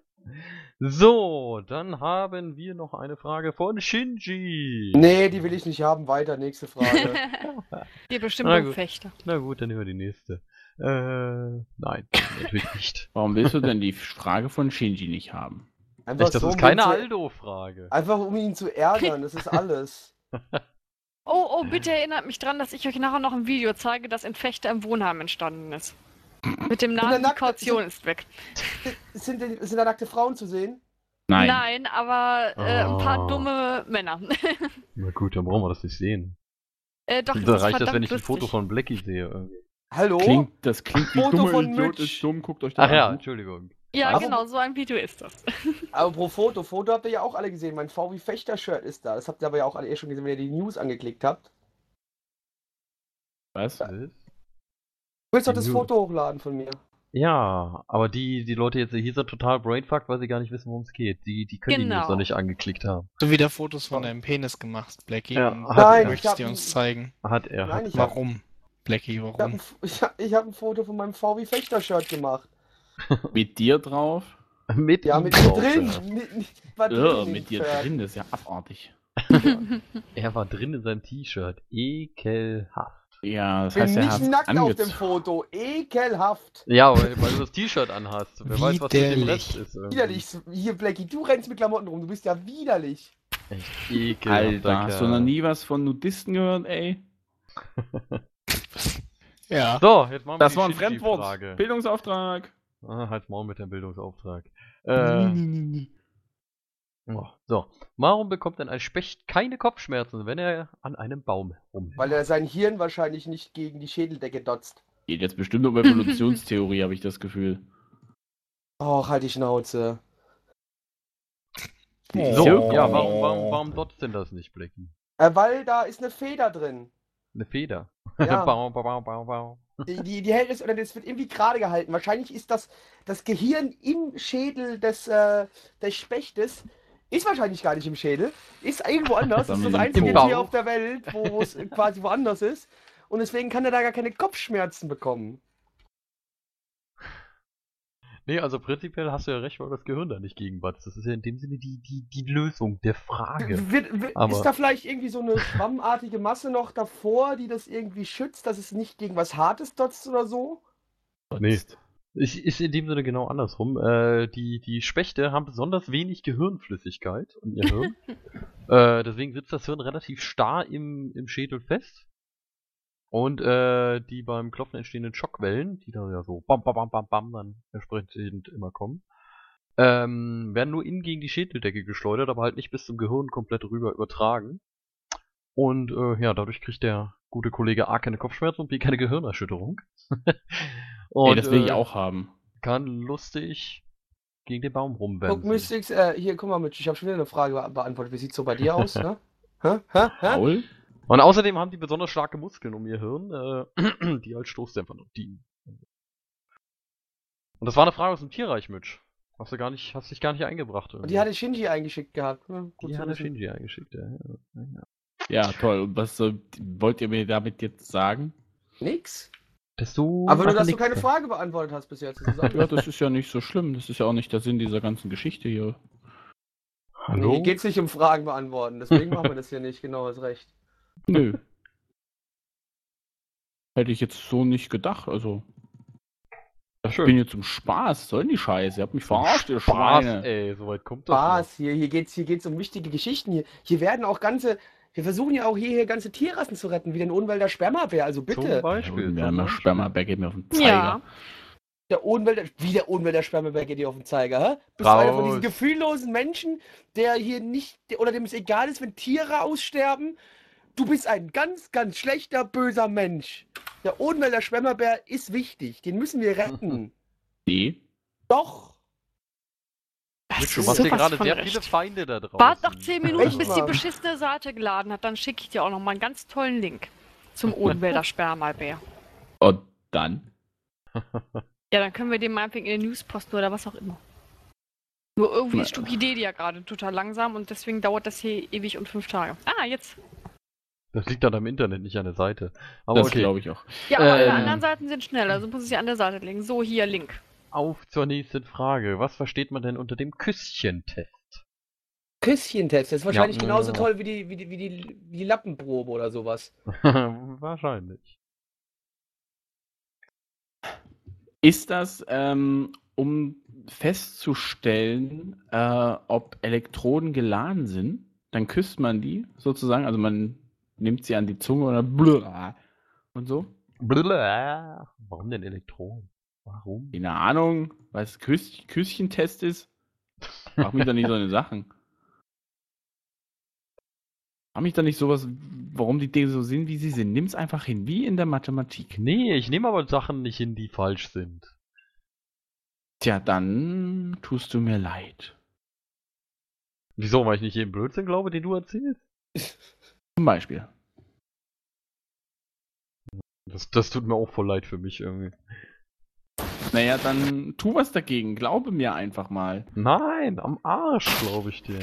So, dann haben wir noch eine Frage von Shinji. Nee, die will ich nicht haben. Weiter, nächste Frage. Hier bestimmt Na um gut. Fechter. Na gut, dann nehmen wir die nächste. Äh, nein, natürlich nicht. Warum willst du denn die Frage von Shinji nicht haben? Einfach Echt, das so, ist um keine ihn zu- Aldo-Frage. Einfach um ihn zu ärgern, das ist alles. Oh, oh, bitte erinnert mich dran, dass ich euch nachher noch ein Video zeige, das in Fechter im Wohnheim entstanden ist. Mit dem Namen, die nackte- Kaution ist weg. Sind, sind da nackte Frauen zu sehen? Nein. aber äh, ein paar Oh. dumme Männer. Na gut, dann brauchen wir das nicht sehen. äh, doch, da das ist reicht das, wenn ich ein Foto lustig. von Blackie sehe. Irgendwie. Hallo? Klingt, das klingt wie Foto dummer von Idiot Mitch. ist dumm, guckt euch das Ach ja, an. Entschuldigung. Ja, Aber- genau, so ein Video ist das. Aber pro Foto, Foto habt ihr ja auch alle gesehen. Mein VW Fechter-Shirt ist da. Das habt ihr aber ja auch alle eh schon gesehen, wenn ihr die News angeklickt habt. Was? Du willst doch Die das. Foto hochladen von mir. Ja, aber die, die Leute jetzt hier sind total brainfucked, weil sie gar nicht wissen, worum es geht. Die, die können die Genau. News noch nicht angeklickt haben. So wieder Fotos von deinem Penis gemacht, Blackie. Ja, und hat Nein, du ich möchtest die uns zeigen. Hat er. Nein, hat ich hab- Warum? Blackie, Ich habe warum? ein, hab, ein Foto von meinem VW Fechter-Shirt gemacht. Mit dir drauf? mit Ja, mit drauf, drin. ja. Mit, mit, war drin mit dir Shirt. drin, das ist ja abartig. Er war drin in seinem T-Shirt. Ekelhaft. Ja, das Ich bin heißt, er nicht nackt auf dem angezogen. Foto. Ekelhaft. Ja, weil, weil du das T-Shirt anhast. Wer weiß, was mit dem Widerlich. Rest ist. irgendwie. Widerlich. Hier, Blackie, du rennst mit Klamotten rum. Du bist ja widerlich. Echt ekelhaft. Alter, hast du noch nie was von Nudisten gehört, ey? Ja. So, jetzt machen wir Das die war ein Fremdwort. Bildungsauftrag. Ah, halt's Maul mit dem Bildungsauftrag. Äh, oh, so. Warum bekommt denn ein Specht keine Kopfschmerzen, wenn er an einem Baum rumhängt? Weil er sein Hirn wahrscheinlich nicht gegen die Schädeldecke dotzt. Geht jetzt bestimmt um Evolutionstheorie, habe ich das Gefühl. Och, halt die Schnauze. So, So. ja, warum, warum, warum dotzt denn das nicht, Blackie? Äh, weil da ist eine Feder drin. Eine Feder. Ja. bau, bau, bau, bau. Die, die, die hält es, oder das wird irgendwie gerade gehalten. Wahrscheinlich ist das das Gehirn im Schädel des, äh, des Spechtes. Ist wahrscheinlich gar nicht im Schädel. Ist irgendwo anders. ist das Sondern im einzige. Tier auf der Welt, wo es quasi woanders ist. und deswegen kann er da gar keine Kopfschmerzen bekommen. Nee, also prinzipiell hast du ja recht, weil das Gehirn da nicht gegenwatzt. Das ist ja in dem Sinne die, die, die Lösung der Frage. Wird, wird, Aber- ist da vielleicht irgendwie so eine schwammartige Masse noch davor, die das irgendwie schützt, dass es nicht gegen was Hartes dotzt oder so? Nee. Ist, ist in dem Sinne genau andersrum. Äh, die, die Spechte haben besonders wenig Gehirnflüssigkeit in ihr Hirn. äh, deswegen sitzt das Hirn relativ starr im, im Schädel fest. Und äh, die beim Klopfen entstehenden Schockwellen, die da ja so bam, bam, bam, bam, bam dann entsprechend immer kommen, ähm, werden nur innen gegen die Schädeldecke geschleudert, aber halt nicht bis zum Gehirn komplett rüber übertragen. Und äh, ja, dadurch kriegt der gute Kollege A keine Kopfschmerzen und B keine Gehirnerschütterung. Ey, das will ich äh, auch haben. kann lustig gegen den Baum Guck, rumwenden. Mystics, äh, hier, guck mal, Mitch, ich habe schon wieder eine Frage be- beantwortet. Wie sieht's so bei dir aus? ne? Hä? Hä? Hä? Paul? Und außerdem haben die besonders starke Muskeln um ihr Hirn, äh, die als Stoßdämpfer noch dienen. Und das war eine Frage aus dem Tierreich, Mitch. Hast du gar nicht, hast dich gar nicht eingebracht. Und die hatte Shinji eingeschickt gehabt. Hm, gut die hatte. Shinji eingeschickt, ja. ja, ja. Toll. Und was soll, wollt ihr mir damit jetzt sagen? Nix. Dass du Aber nur, dass du keine Frage beantwortet hast bis jetzt. Das ist. Ja, das ist ja nicht so schlimm. Das ist ja auch nicht der Sinn dieser ganzen Geschichte hier. Hallo? Hier geht's nicht um Fragen beantworten, deswegen machen wir das hier nicht, genau, hast recht. Nö. Hätte ich jetzt so nicht gedacht. Also, ich Schön. bin jetzt zum Spaß. Soll die Scheiße? Ihr habt mich verarscht, ihr Spaß, Schweine. ey, soweit kommt das. Spaß, hier, hier geht's, hier geht's um wichtige Geschichten. Hier, hier werden auch ganze, wir versuchen ja auch hier, hier ganze Tierrassen zu retten, wie den Ohnwälder Spermabär, also noch. Zum bitte. Beispiel. Ja, Beispiel. Spermaberg geht mir auf den Zeiger. Ja. Der Ohnwälder, wie der Ohnwälder Spermabär geht dir auf den Zeiger, hä? Bist du einer von diesen Raus. gefühllosen Menschen, der hier nicht, der, oder dem es egal ist, wenn Tiere aussterben? Du bist ein ganz, ganz schlechter, böser Mensch. Der Ohnwälder Spermabär ist wichtig, den müssen wir retten. Nee. Doch. Mitch, du machst hier sowas gerade sehr recht. viele Feinde da draußen. Wart noch 10 Minuten, bis die beschissene Seite geladen hat, dann schicke ich dir auch noch mal einen ganz tollen Link zum Odenwälder Spermalbär. Und dann? Ja, dann können wir den mal einfach in den News posten oder was auch immer. Nur irgendwie ist Stupidedia gerade total langsam und deswegen dauert das hier ewig und fünf Tage. Ah, jetzt. Das liegt dann am Internet, nicht an der Seite. Aber das okay. glaube ich auch. Ja, aber alle Ähm. anderen Seiten sind schnell, also muss ich sie an der Seite legen. So, hier, Link. Auf zur nächsten Frage. Was versteht man denn unter dem Küsschentest? Küsschentest, das ist wahrscheinlich Ja. genauso toll wie die, wie, die, wie, die, wie die Lappenprobe oder sowas. Wahrscheinlich. Ist das, ähm, um festzustellen, äh, ob Elektroden geladen sind? Dann küsst man die sozusagen, also man nimmt sie an die Zunge oder blöd und so. Blablabla. Warum denn Elektronen? Warum? Keine Ahnung, was Küss Küsschentest ist. Mach mich doch nicht so eine Sachen. Mach mich doch nicht sowas, warum die Dinge so sind, wie sie sind. Nimm's einfach hin, wie in der Mathematik. Nee, ich nehme aber Sachen nicht hin, die falsch sind. Tja, dann tust du mir leid. Wieso, weil ich nicht jeden Blödsinn glaube, den du erzählst? Zum Beispiel. Das, das tut mir auch voll leid für mich irgendwie. Naja, dann tu was dagegen. Glaube mir einfach mal. Nein, am Arsch, glaube ich dir.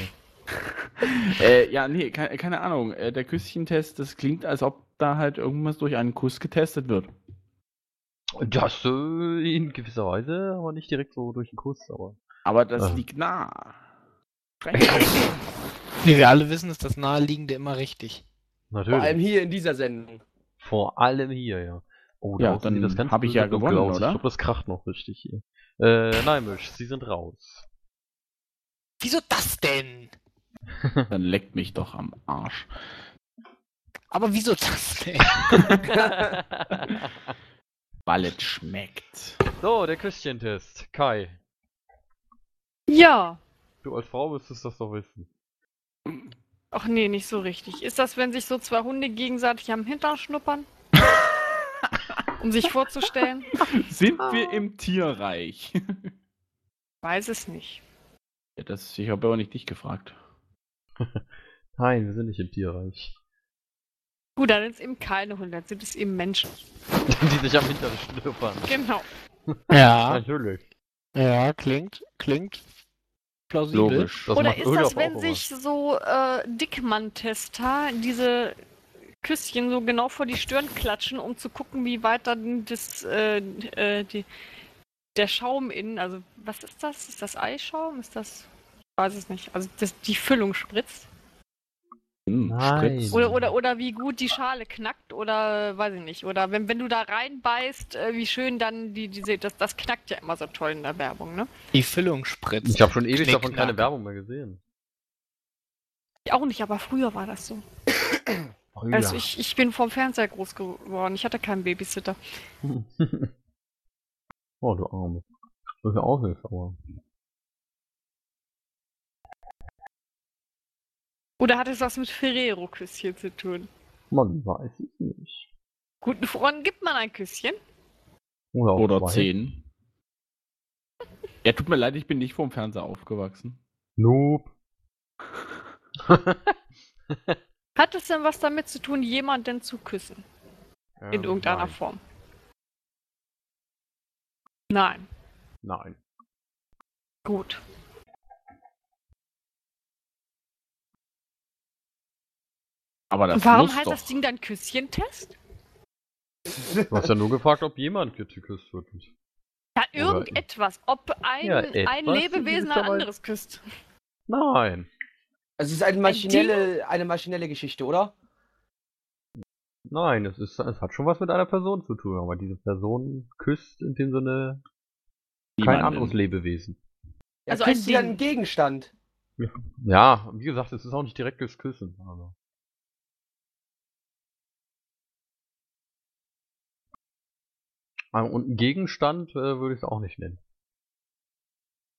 äh, ja, nee, keine, keine Ahnung. Äh, der Küsschentest, das klingt, als ob da halt irgendwas durch einen Kuss getestet wird. Das äh, in gewisser Weise, aber nicht direkt so durch den Kuss, aber. Aber das Ah. liegt nah. Wie wir alle wissen, ist das Naheliegende immer richtig. Natürlich. Vor allem hier in dieser Sendung. Vor allem hier, ja. Oh, Ja, draußen sieht dann das ganz hab ich ja gewonnen, aus. oder? Ich glaube, das kracht noch richtig hier. Äh, nein, Misch, sie sind raus. Wieso das denn? Dann leckt mich doch am Arsch. Aber wieso das denn? Weil es schmeckt. so, der Küsschentest. Kai, Ja. du als Frau müsstest das doch wissen. Ach nee, nicht so richtig. Ist das, wenn sich so zwei Hunde gegenseitig am Hintern schnuppern? Um sich vorzustellen? Sind wir im Tierreich? Weiß es nicht. ja, das, ich habe aber nicht dich gefragt. Nein, wir sind nicht im Tierreich. Gut, dann sind es eben keine Hunde, dann sind es eben Menschen. Die sich am Hintern schnüppern. Genau. Ja, Natürlich. ja, klingt, klingt plausibel. Das Logisch. Oder ist das, wenn sich so äh, Dickmann-Tester diese Küsschen so genau vor die Stirn klatschen, um zu gucken, wie weit dann das, äh, äh, die, der Schaum innen, also was ist das? Ist das Eischaum? Ist das, ich weiß es nicht, also das, die Füllung spritzt? Hm, Nein. Spritz. Oder, oder, oder wie gut die Schale knackt oder weiß ich nicht. Oder wenn, wenn du da reinbeißt, äh, wie schön dann die, diese, das, das knackt ja immer so toll in der Werbung, ne? Die Füllung spritzt. Ich habe schon ewig Knick, davon keine knack. Werbung mehr gesehen. Ich auch nicht, aber früher war das so. Also ich, ich bin vom Fernseher groß geworden. Ich hatte keinen Babysitter. oh, du Arme. Das ist ja auch nicht, aber. Oder hat es was mit Ferrero-Küsschen zu tun? Man weiß es nicht. Guten Freunden gibt man ein Küsschen? Oder, auch Oder. 10. Ja, tut mir leid, ich bin nicht vom Fernseher aufgewachsen. Noob. Hat es denn was damit zu tun, jemanden zu küssen? In Ähm, irgendeiner nein. Form? Nein. Nein. Gut. Aber das warum heißt doch. das Ding dann Küsschen-Test? Du hast ja nur gefragt, ob jemand geküsst wird. Ja, irgendetwas. Ob ein, Ja, ein Lebewesen ein anderes küsst. Nein. Also es ist eine maschinelle, eine maschinelle Geschichte, oder? Nein, es, ist, es hat schon was mit einer Person zu tun, aber diese Person küsst in dem Sinne kein Niemanden. anderes Lebewesen. Ja, Also küsst ein Ding. einen Gegenstand. Ja, wie gesagt, es ist auch nicht direktes Küssen. Also. Ah, Und ein Gegenstand äh, würde ich es auch nicht nennen.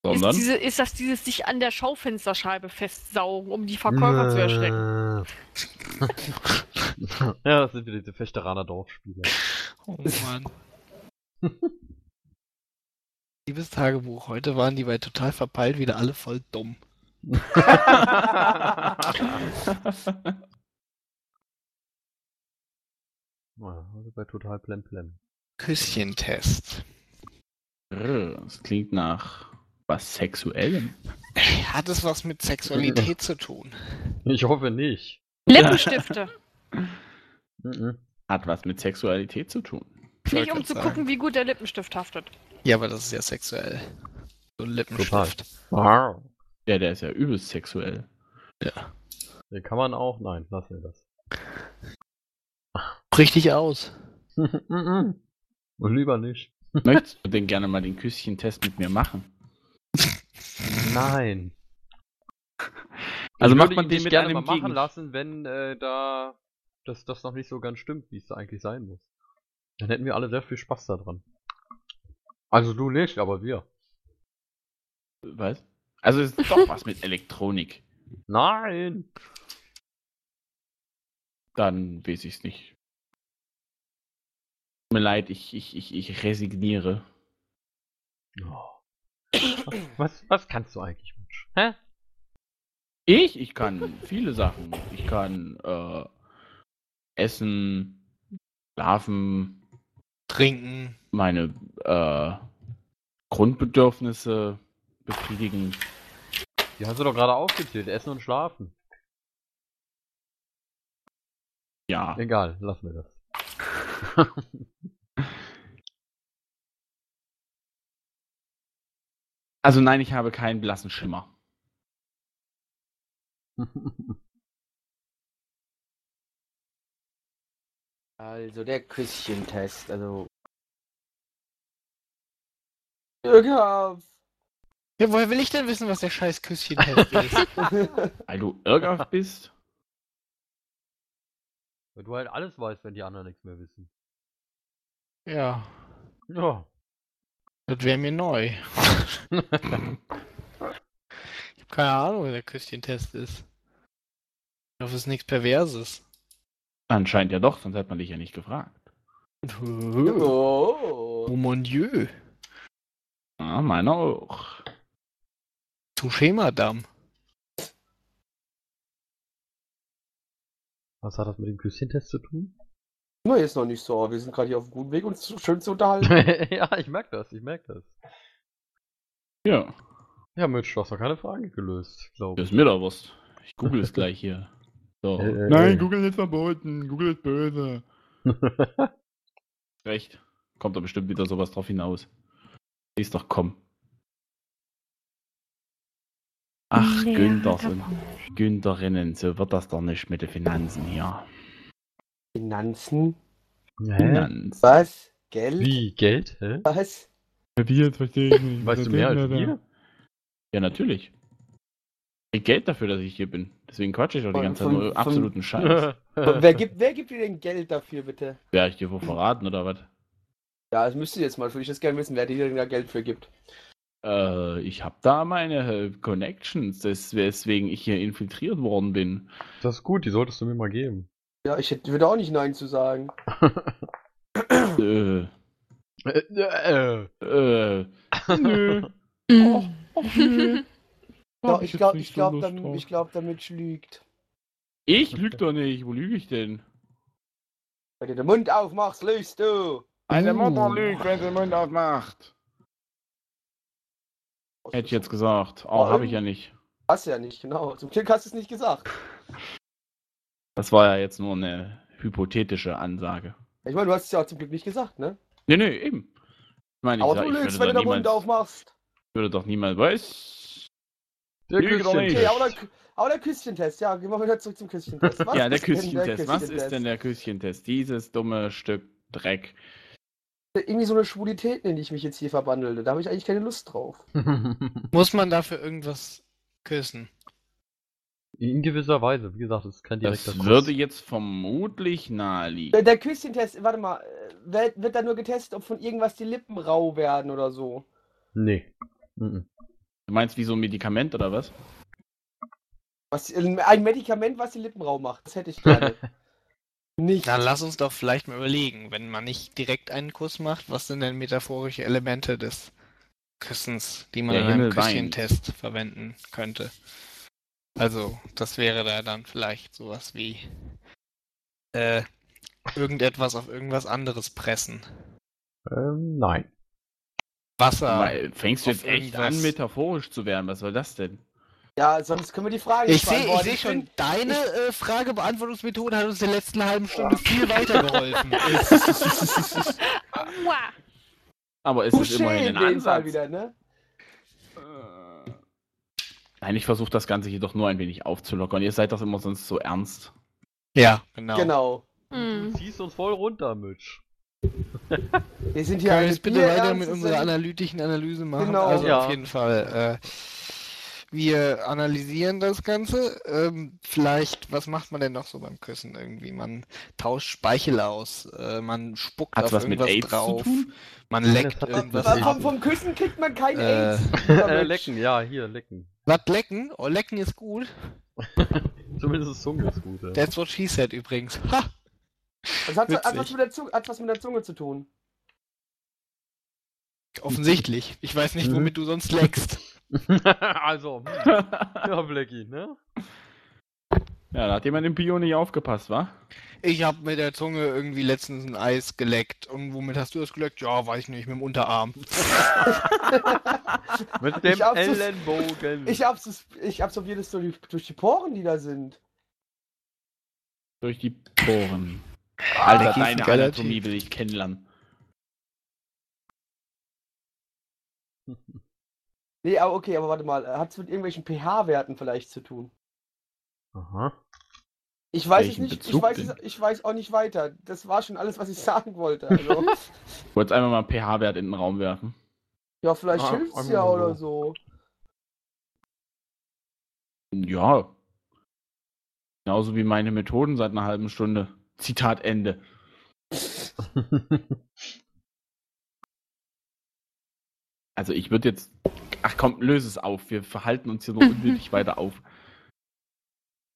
Sondern? Ist, diese, ist das dieses sich an der Schaufensterscheibe festsaugen, um die Verkäufer zu erschrecken? ja, das sind wieder diese Fechteraner Dorfspiele. Oh Mann. Liebes Tagebuch, heute waren die bei total verpeilt wieder alle voll dumm. Ja, also bei total Plemplem. Küsschentest. Brr, Das klingt nach was Sexuellem. Hat es was mit Sexualität zu tun? Ich hoffe nicht. Lippenstifte. Mhm. Hat was mit Sexualität zu tun. Ich Nicht um zu sagen. gucken, wie gut der Lippenstift haftet. Ja, aber das ist ja sexuell. So ein Lippenstift. Ah, Ja, der ist ja übelst sexuell. Ja. den kann man auch. Nein, lass mir das. Richtig aus. Mhm. Und lieber nicht. Möchtest du denn gerne mal den Küsschen-Test mit mir machen? Nein. Also macht man den dich mit gerne einem machen lassen, wenn äh, da das, das noch nicht so ganz stimmt, wie es da eigentlich sein muss. Dann hätten wir alle sehr viel Spaß daran. Also du nicht, aber wir. Was? Also es ist doch was mit Elektronik. Nein! Dann weiß ich es nicht. Tut mir leid, ich, ich, ich, ich resigniere. Oh. Was, was kannst du eigentlich, Mensch? Hä? Ich? Ich kann viele Sachen. Ich kann äh, essen, schlafen, Trinken. meine äh, Grundbedürfnisse befriedigen. Die hast du doch gerade aufgezählt. Essen und schlafen. Ja. Egal, lass mir das. Also nein, ich habe keinen blassen Schimmer. Also der Küsschentest, also. Ja, Ja, woher will ich denn wissen, was der scheiß Küsschentest ist? Weil du irrhaft bist. Weil du halt alles weißt, wenn die anderen nichts mehr wissen. ja, Ja. Das wäre mir neu. Ich habe keine Ahnung, wer der Küsschentest ist. Ich hoffe, es ist nichts Perverses. Anscheinend ja doch, sonst hätte man dich ja nicht gefragt. oh. Oh mon Dieu. Ja, meiner auch. Touché, Madame. Was hat das mit dem Küsschentest zu tun? Na, jetzt noch nicht so, aber wir sind gerade hier auf einem guten Weg, uns zu- schön zu unterhalten. ja, ich merke das, ich merke das. Ja, Ja, Mitch, du hast doch keine Frage gelöst, glaube das ich. ist mir doch Wurst. Ich google es gleich hier. So. Äh, äh, Nein, äh. Google ist verboten. Google ist böse. Recht. Kommt da bestimmt wieder sowas drauf hinaus. Siehst doch, komm. Ach, Günther. Güntherinnen, so wird das doch nicht mit den Finanzen hier. Finanzen? Hä? Finanz. Was? Geld? Wie? Geld? Hä? Was? Wie jetzt verstehe ich nicht. Weißt du mehr als wir? Ja, natürlich. Ich Geld dafür, dass ich hier bin. Deswegen quatsche ich doch die Von- ganze Zeit von- nur von- absoluten Scheiß. wer, gibt, wer gibt dir denn Geld dafür, bitte? Wäre ich dir wohl verraten, oder was? Ja, das müsst ihr jetzt mal, würde ich das gerne wissen, wer dir denn da Geld für gibt. Äh, ich habe da meine äh, Connections, des- weswegen ich hier infiltriert worden bin. Das ist gut, die solltest du mir mal geben. Ja, ich hätte, würde auch nicht Nein zu sagen. Äh, Äh, äh, äh, nö. Nö. Ja, Hab ich glaube, ich so glaub, Lust damit, glaub, damit lügt. Ich lüge doch nicht. Wo lüge ich denn? Wenn du den Mund aufmachst, lügst du. Eine Mutter lügt, wenn sie den Mund aufmacht. Hätte ich jetzt gesagt. Oh, Warum? habe ich ja nicht. Hast du ja nicht, genau. Zum Glück hast du es nicht gesagt. Das war ja jetzt nur eine hypothetische Ansage. Ich meine, du hast es ja auch zum Glück nicht gesagt, ne? Nee, nee, eben. Ich meine, ich, Aber sag, du ich lügst, wenn du den Mund aufmachst. würde doch niemals. Was? der nicht. Okay, aber der, aber der Küsschentest, ja, gehen wir wieder zurück zum Küsschentest. Was ja, der Küsschentest. Was ist denn der Küsschentest? Dieses dumme Stück Dreck. Irgendwie so eine Schwulität, in die ich mich jetzt hier verwandelte. Da habe ich eigentlich keine Lust drauf. Muss man dafür irgendwas küssen? In gewisser Weise, wie gesagt, es ist kein direkter Das Kuss. würde jetzt vermutlich naheliegen. Der, der Küsschentest, warte mal, äh, wird, wird da nur getestet, ob von irgendwas die Lippen rau werden oder so? Nee. Mhm. Du meinst wie so ein Medikament oder was? Was, äh, ein Medikament, was die Lippen rau macht. Das hätte ich gerne. nicht. Dann lass uns doch vielleicht mal überlegen, wenn man nicht direkt einen Kuss macht, was sind denn metaphorische Elemente des Küssens, die man Der in einem Himmel weint. Küsschentest verwenden könnte? Also, das wäre da dann vielleicht sowas wie äh, irgendetwas auf irgendwas anderes pressen. Ähm, nein. Wasser. Weil, fängst du jetzt echt irgendwas. an, metaphorisch zu werden? Was soll das denn? Ja, sonst können wir die Frage Ich nicht sehe ich beantworten. seh schon, deine äh, Fragebeantwortungsmethode hat uns in der letzten halben Stunde viel weitergeholfen. Aber es ist immerhin in ein Ansatz. wieder, ne? Nein, ich versuche das Ganze hier doch nur ein wenig aufzulockern. Ihr seid doch immer sonst so ernst. ja, genau. Genau. Du Mm. ziehst uns voll runter, Mitch. Wir sind hier Können wir jetzt bitte weiter mit unserer analytischen Analyse machen? Genau. Also Ja. auf jeden Fall. Äh, wir analysieren das Ganze. Ähm, vielleicht, was macht man denn noch so beim Küssen irgendwie? Man tauscht Speichel aus, äh, man spuckt Hat's auf was mit irgendwas AIDS zu drauf, tun? man leckt das irgendwas mit Was, AIDS vom, vom Küssen kriegt man kein Äh, AIDS. Äh, lecken, ja, hier, lecken. Was lecken? Oh, lecken ist gut. Zumindest Zunge ist gut. Ja. That's what she said übrigens. Ha! Das hat, hat, was mit der Zunge, hat was mit der Zunge zu tun. Offensichtlich. Ich weiß nicht, Mhm. womit du sonst leckst. also, hm. ja, Blackie, ne? Ja, da hat jemand im Bio nicht aufgepasst, wa? Ich habe mit der Zunge irgendwie letztens ein Eis geleckt. Und womit hast du das geleckt? Ja, weiß ich nicht, mit dem Unterarm. Mit dem Ich hab's- Ellenbogen. Ich, abs ich absorbiere das durch die, durch die Poren, die da sind. Durch die Poren. Alter, Becky ist ein deine Anatomie will ich kennenlernen. Nee, aber okay, aber warte mal. Hat es mit irgendwelchen pH-Werten vielleicht zu tun? Aha. Ich weiß Welchen es nicht. Ich Bezug weiß, denn? es, ich weiß auch nicht weiter. Das war schon alles, was ich sagen wollte. Also, Ich wollte jetzt einfach mal einen pH-Wert in den Raum werfen. ja, vielleicht Ah, hilft es ja oder so. Ja. Genauso wie meine Methoden seit einer halben Stunde. Zitat Ende. Also ich würde jetzt. Ach komm, löse es auf. Wir verhalten uns hier nur unnötig weiter auf.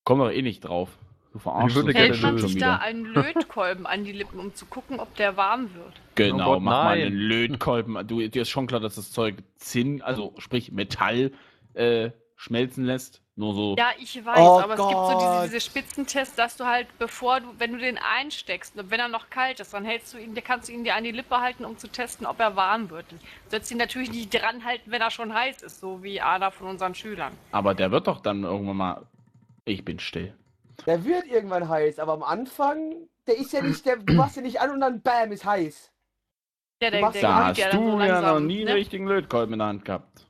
Komm doch eh nicht drauf. Du verarschst gerne Hält man sich da einen Lötkolben an die Lippen, um zu gucken, ob der warm wird? Genau, Oh Gott, mach mal nein. einen Lötkolben. Du, dir ist schon klar, dass das Zeug Zinn, also sprich Metall, äh, schmelzen lässt. Nur so. Ja, ich weiß, Oh aber es gibt so Gott. diese, diese Spitzentests, dass du halt, bevor du, wenn du den einsteckst, und wenn er noch kalt ist, dann hältst du ihn, dann kannst du ihn dir an die Lippe halten, um zu testen, ob er warm wird. Du sollst ihn natürlich nicht dran halten, wenn er schon heiß ist, so wie einer von unseren Schülern. Aber der wird doch dann irgendwann mal. Ich bin still. Der wird irgendwann heiß, aber am Anfang, der ist ja nicht, der, du machst ja nicht an und dann bam, ist heiß. Ja, der, der da hast ja dann du so ja noch langsam, nie einen ne? richtigen Lötkolben in der Hand gehabt.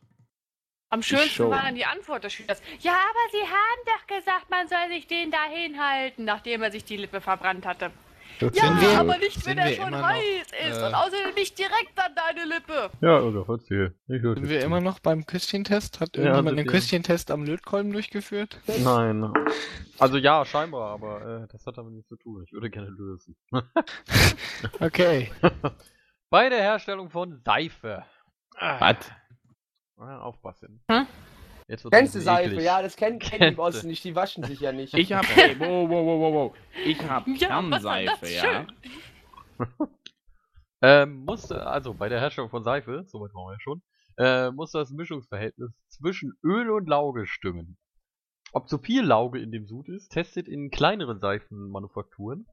Am schönsten war dann die Antwort des Schülers. Ja, aber Sie haben doch gesagt, man soll sich den da hinhalten, nachdem er sich die Lippe verbrannt hatte. Ja, wir- aber nicht, wenn er schon immer noch, heiß ist. äh, Und außerdem nicht direkt an deine Lippe. Ja, also erzähl. Ich höre Sind wir immer noch beim Küsschentest? Hat Ja, irgendjemand wir. Küsschentest am Lötkolben durchgeführt? Nein. Also ja, scheinbar, aber äh, das hat damit nichts zu tun. Ich würde gerne lösen. Okay. Bei der Herstellung von Seife. Ah, Was? ah, aufpassen. Hm? Jetzt wird's ein Kennst du Seife? eklig. Ja, das kennen kenn die. Osten nicht, die waschen sich ja nicht. Ich hab, hey, wow, wow, wow, wow, wow. Ich hab Ja, Kernseife, ja. Ähm, musste, also bei der Herstellung von Seife, soweit waren wir ja schon, äh, muss das Mischungsverhältnis zwischen Öl und Lauge stimmen. Ob zu viel Lauge in dem Sud ist, testet in kleineren Seifenmanufakturen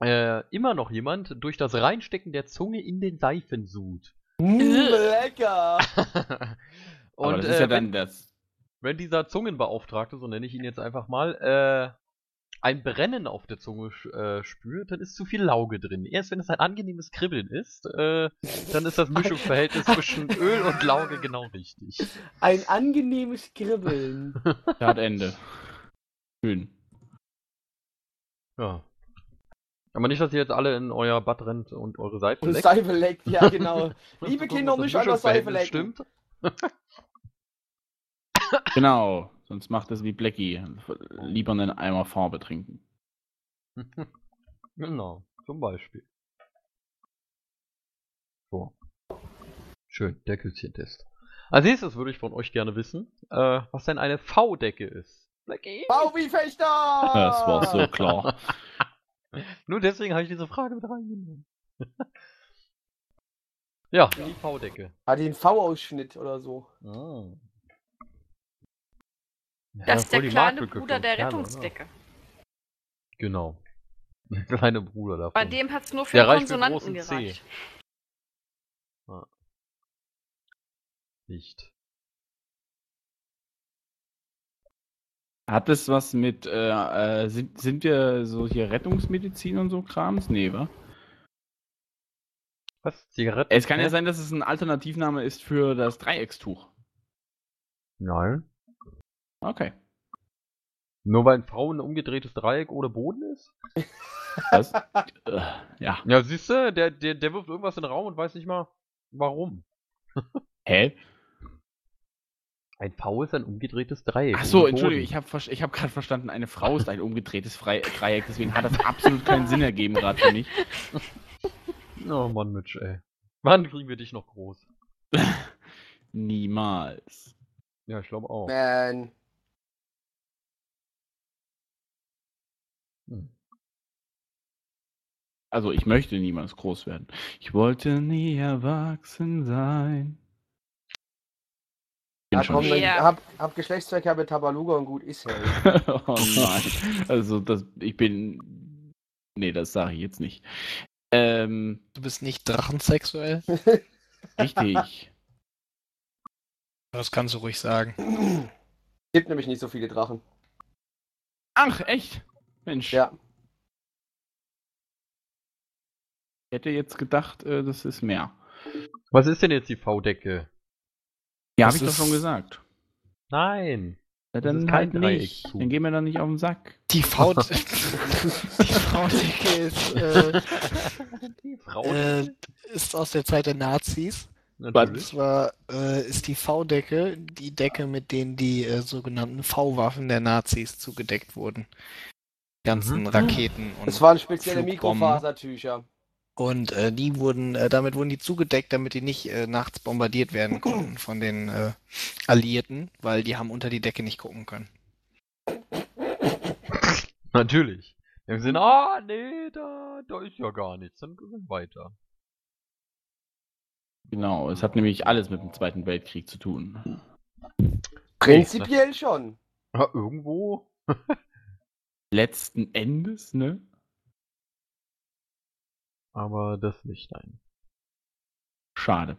äh, immer noch jemand durch das Reinstecken der Zunge in den Seifensud. Mm, lecker. und Aber das ist äh, ja wenn, dann das. wenn dieser Zungenbeauftragte, so nenne ich ihn jetzt einfach mal, äh, ein Brennen auf der Zunge äh, spürt, dann ist zu viel Lauge drin. Erst wenn es ein angenehmes Kribbeln ist, äh, dann ist das Mischungsverhältnis zwischen Öl und Lauge genau richtig. Ein angenehmes Kribbeln. Da hat Ende. Schön. Ja. Aber nicht, dass ihr jetzt alle in euer Bad rennt und eure Seife Und leckt. Seife leckt, ja genau. Und Liebe Kinder, nicht an der Seife lecken. Stimmt. Genau. Sonst macht es wie Blackie. Lieber einen Eimer Farbe trinken. genau, zum Beispiel. So. Schön, der Küsschentest. Als nächstes würde ich von euch gerne wissen, äh, was denn eine V-Decke ist. Blackie? Bau wie Fechter! Das war so klar. Nur deswegen habe ich diese Frage mit reingenommen. Ja, die V-Decke. Hat den V-Ausschnitt oder so. Ah. Ja, Das ist der die kleine Bruder der Kerle, Rettungsdecke. Ne? Genau. Der kleine Bruder davon. Bei dem hat es nur für Der Konsonanten gereicht. Nicht. Hat es was mit, äh, äh, sind, sind wir so hier Rettungsmedizin und so Krams? Nee, wa? Was? Zigaretten? Es kann ja sein, dass es ein Alternativname ist für das Dreieckstuch. Nein. Okay. Nur weil ein V ein umgedrehtes Dreieck ohne Boden ist? Das, äh, ja. Ja, siehst du, der, der, der wirft irgendwas in den Raum und weiß nicht mal, warum. Hä? Ein V ist ein umgedrehtes Dreieck. Ach so, Boden. ich habe ich hab gerade verstanden, eine Frau ist ein umgedrehtes Frei Dreieck, deswegen hat das absolut keinen Sinn ergeben gerade für mich. Oh Mann, Mitch, ey. Wann kriegen wir dich noch groß? Niemals. Ja, ich glaube auch. Man. Hm. Also ich möchte niemals groß werden. Ich wollte nie erwachsen sein. Ja, komm, dann Ja. hab, hab Geschlechtsverkehr mit Tabaluga und gut ist hey. oh nein. Also das, ich bin. Nee, das sage ich jetzt nicht. Ähm, Du bist nicht drachensexuell? richtig. Das kannst du ruhig sagen. Gibt nämlich nicht so viele Drachen. Ach, echt? Mensch. Ja. Ich hätte jetzt gedacht, äh, das ist mehr. Was ist denn jetzt die V-Decke? Ja, Das habe ich doch ist- schon gesagt. Nein. Ja, Das ist dann kein halt nicht. Dreieckstuch. Dann gehen wir dann nicht auf den Sack. Die V-Decke ist, äh. Äh, ist aus der Zeit der Nazis. Und zwar äh, ist die V-Decke die Decke, mit denen die äh, sogenannten V-Waffen der Nazis zugedeckt wurden. Die ganzen Mhm. Raketen und Es waren spezielle Flugbomben. Mikrofasertücher. Und äh, die wurden, äh, damit wurden die zugedeckt, damit die nicht äh, nachts bombardiert werden konnten von den äh, Alliierten, weil die haben unter die Decke nicht gucken können. Natürlich. Im Sinne, ah, nee, da, da ist ja gar nichts. Dann gehen wir weiter. Genau, es hat nämlich alles mit dem Zweiten Weltkrieg zu tun. Prinzipiell schon. Ja, irgendwo. Letzten Endes, ne? Aber das nicht, nein. Schade.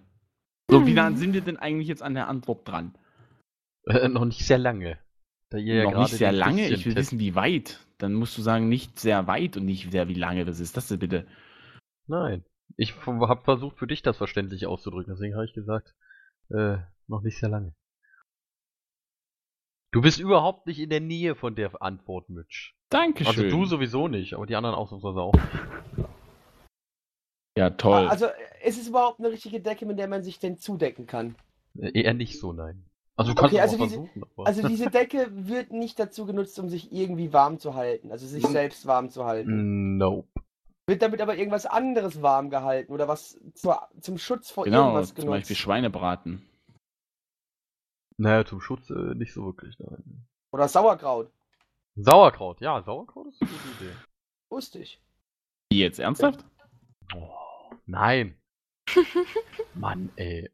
So, wie nah sind wir denn eigentlich jetzt an der Antwort dran? Äh, noch nicht sehr lange. Da ihr ja noch nicht sehr lange. Ich will wissen, wie weit. Dann musst du sagen, nicht sehr weit und nicht sehr, wie lange das ist. Das ist bitte. Nein. Ich habe versucht, für dich das verständlich auszudrücken, deswegen habe ich gesagt, äh, noch nicht sehr lange. Du bist überhaupt nicht in der Nähe von der Antwort, Mitch. Dankeschön. Also du sowieso nicht, aber die anderen ausnahmsweise auch. nicht. Ja, toll. Also, ist es überhaupt eine richtige Decke, mit der man sich denn zudecken kann? Äh, Eher nicht so, nein. Also du kannst Okay, also auch diese- Also diese Decke wird nicht dazu genutzt, um sich irgendwie warm zu halten, also sich selbst warm zu halten. Nope. Wird damit aber irgendwas anderes warm gehalten oder was zur, zum Schutz vor genau, irgendwas zum genutzt? Beispiel Schweinebraten. Naja, zum Schutz äh, nicht so wirklich, nein. Oder Sauerkraut. Sauerkraut, ja, Sauerkraut ist eine gute Idee. Wusste ich. Wie jetzt ernsthaft? Oh, nein. Mann, ey.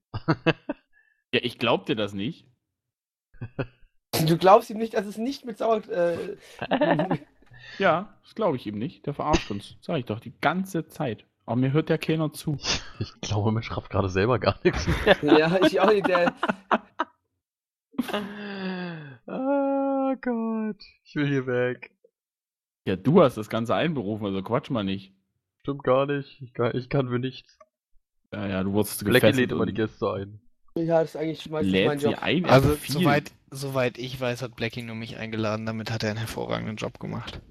Ja, ich glaub dir das nicht. Du glaubst ihm nicht, dass es nicht mit Sauerkraut. Äh, Ja, das glaube ich ihm nicht. Der verarscht uns. Sag ich doch, die ganze Zeit. Aber mir hört ja keiner zu. Ich glaube, Mensch rafft gerade selber gar nichts mehr. ja, ich auch nicht. Der, oh Gott. Ich will hier weg. Ja, du hast das Ganze einberufen, also quatsch mal nicht. Stimmt gar nicht. Ich kann, ich kann für nichts. Ja, ja, du wurdest Blackie gefesselt lädt immer die Gäste ein. Ja, das ist eigentlich meistens lädt mein Job. ein. Also, viel. soweit, soweit ich weiß, hat Blackie nur mich eingeladen. Damit hat er einen hervorragenden Job gemacht.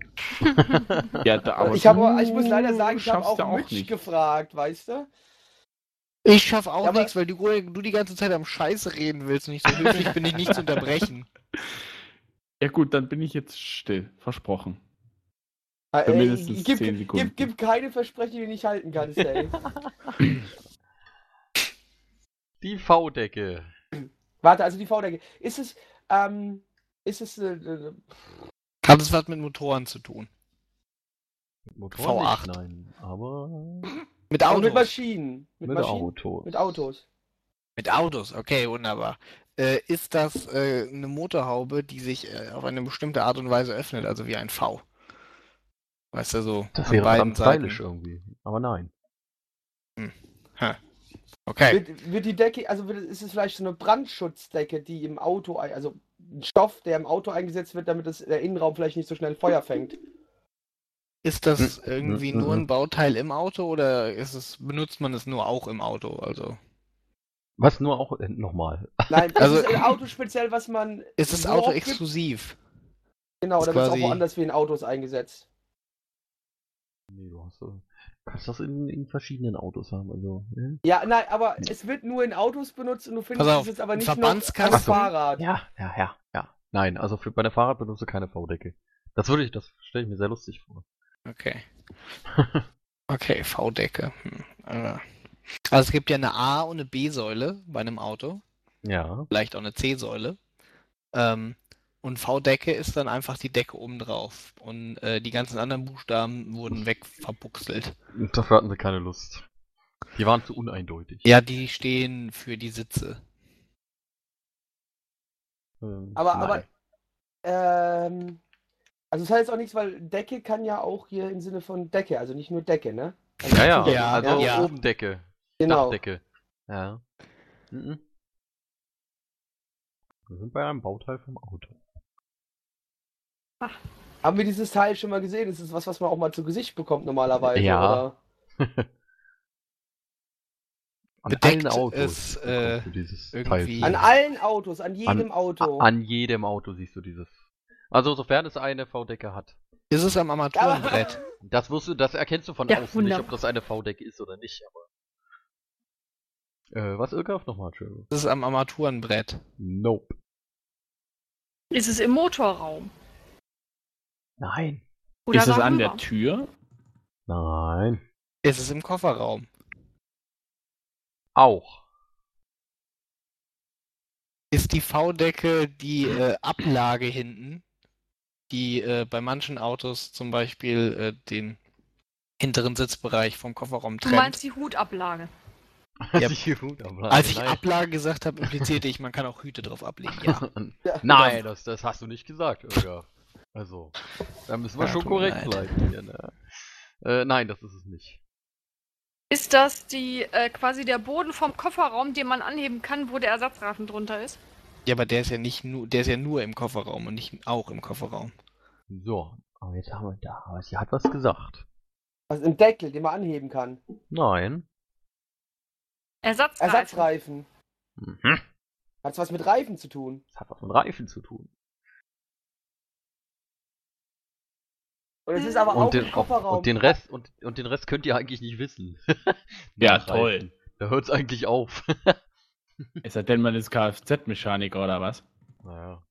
Ja, da, aber ich, hab, ich muss leider sagen, ich habe auch, ja Mitch nicht. gefragt, weißt du? Ich schaff auch Ja, nichts, weil du, du die ganze Zeit am Scheiße reden willst und nicht so höflich bin ich nicht zu unterbrechen. Ja gut, dann bin ich jetzt still. Versprochen. Äh, Für mindestens gib, 10 Sekunden. Gib, gib keine Versprechen, die du nicht halten kannst, ey. Die V-Decke. Warte, also die V-Decke. Ist es, ähm, ist es, äh, äh, Hat es was mit Motoren zu tun? Mit Motor V8. Nicht, nein, aber Mit aber mit Autos? Maschinen? Mit, mit, Maschinen? Autos. Mit Autos. Mit Autos, okay, wunderbar. Äh, ist das äh, eine Motorhaube, die sich äh, auf eine bestimmte Art und Weise öffnet, also wie ein V? Weißt du, so Das an wäre beiden Seiten. stylisch irgendwie. Aber nein. Okay. Wird, wird die Decke, also wird, ist es vielleicht so eine Brandschutzdecke, die im Auto, also ein Stoff, der im Auto eingesetzt wird, damit es, der Innenraum vielleicht nicht so schnell Feuer fängt? Ist das Hm, irgendwie hm, nur hm. ein Bauteil im Auto oder ist es, benutzt man es nur auch im Auto? Also Was nur auch, äh, nochmal. Nein, Also- also ist ein Auto speziell, was man. ist das Auto oft gibt? exklusiv? Genau, oder wird es auch woanders wie in Autos eingesetzt? Nee, du hast, so- kannst das in, in verschiedenen Autos haben, also. ne? Ja, nein, aber es wird nur in Autos benutzt und du findest auf, es jetzt aber nicht Verbandskasten- noch am Fahrrad. Ja, ja, ja, ja. Nein, also für, bei der Fahrrad benutze keine V-Decke. Das würde ich, das stelle ich mir sehr lustig vor. Okay. Okay, V-Decke. Hm. äh. Also es gibt ja eine A- und eine B-Säule bei einem Auto, Ja. vielleicht auch eine C-Säule. Ähm, und V-Decke ist dann einfach die Decke obendrauf. Und äh, die ganzen anderen Buchstaben wurden wegverbuchselt. Und dafür hatten sie keine Lust. Die waren zu uneindeutig. Ja, die stehen für die Sitze. Ähm, Aber, nein. aber, ähm, also das heißt auch nichts, weil Decke kann ja auch hier im Sinne von Decke, also nicht nur Decke, ne? Also Ja, ja, Ja, also ja. Obendecke. Genau. Dachdecke. Ja. Mhm. Wir sind bei einem Bauteil vom Auto. Haben wir dieses Teil schon mal gesehen? Ist das was, was man auch mal zu Gesicht bekommt normalerweise? Ja. Oder? An Bedeckt allen Autos es, äh, irgendwie- Teil. An allen Autos, an jedem Auto. A- An jedem Auto siehst du dieses. Also sofern es eine V-Decke hat. Ist es am Armaturenbrett? Das wirst du, das erkennst du von Ja, außen nicht, ob wunderbar. das eine V-Decke ist oder nicht, aber. Äh, was Irrgaf nochmal. Ist es am Armaturenbrett? Nope. Ist es im Motorraum? Nein. Oder ist es an der Tür? Nein. Ist es im Kofferraum? Auch. Ist die V-Decke die äh, Ablage hinten, die äh, bei manchen Autos zum Beispiel äh, den hinteren Sitzbereich vom Kofferraum Du trennt? meinst die Hutablage. Ja. Die Hutablage, Als ich nein. Ablage gesagt habe, implizierte ich, man kann auch Hüte drauf ablegen. Ja. Nein, das, das hast du nicht gesagt, Irrgaf. Also, da müssen wir Ja, schon korrekt bleiben hier, ne? Äh, nein, das ist es nicht. Ist das die äh, quasi der Boden vom Kofferraum, den man anheben kann, wo der Ersatzrafen drunter ist? Ja, aber der ist ja nicht nur, der ist ja nur im Kofferraum und nicht auch im Kofferraum. So, aber jetzt haben wir da. Aber sie hat was gesagt. Also ein Deckel, den man anheben kann. Nein. Ersatzreifen. Ersatzreifen. Mhm. Hat's was mit Reifen zu tun? Das hat was mit Reifen zu tun. Und es ist aber auch Und den, im Kofferraum. und den Rest und, und den Rest könnt ihr eigentlich nicht wissen. Ja, toll. Da hört's eigentlich auf. Ist das denn mal das Kfz-Mechaniker oder was? naja.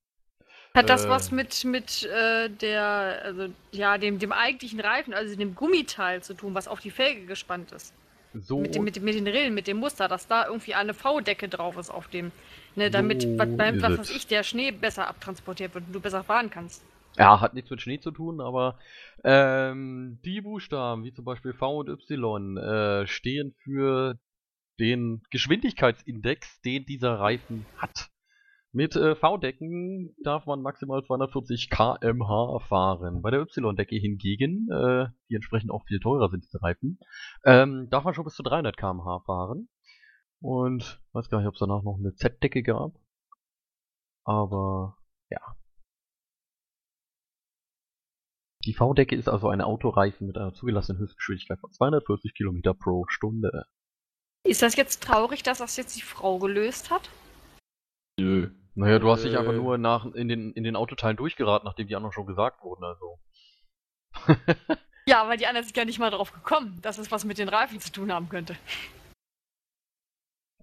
Hat das Äh. was mit, mit äh, der, also ja, dem, dem eigentlichen Reifen, also dem Gummiteil zu tun, was auf die Felge gespannt ist? So. Mit, dem, mit, mit den Rillen, mit dem Muster, dass da irgendwie eine V-Decke drauf ist auf dem. Ne, damit, So was, beim, was weiß ich, der Schnee besser abtransportiert wird und du besser fahren kannst. Ja, hat nichts mit Schnee zu tun, aber ähm, die Buchstaben, wie zum Beispiel V und Y, äh, stehen für den Geschwindigkeitsindex, den dieser Reifen hat. Mit äh, V-Decken darf man maximal 240 km/h fahren. Bei der Y-Decke hingegen, äh, die entsprechend auch viel teurer sind, diese Reifen, ähm, darf man schon bis zu 300 km/h fahren. Und weiß gar nicht, ob es danach noch eine Z-Decke gab. Aber ja, Die V-Decke ist also ein Autoreifen mit einer zugelassenen Höchstgeschwindigkeit von 240 km pro Stunde. Ist das jetzt traurig, dass das jetzt die Frau gelöst hat? Nö. Naja, du hast dich einfach Äh. nur nach, in, den, in den Autoteilen durchgeraten, nachdem die anderen schon gesagt wurden, also. Ja, weil die anderen sind ja nicht mal drauf gekommen, dass es was mit den Reifen zu tun haben könnte.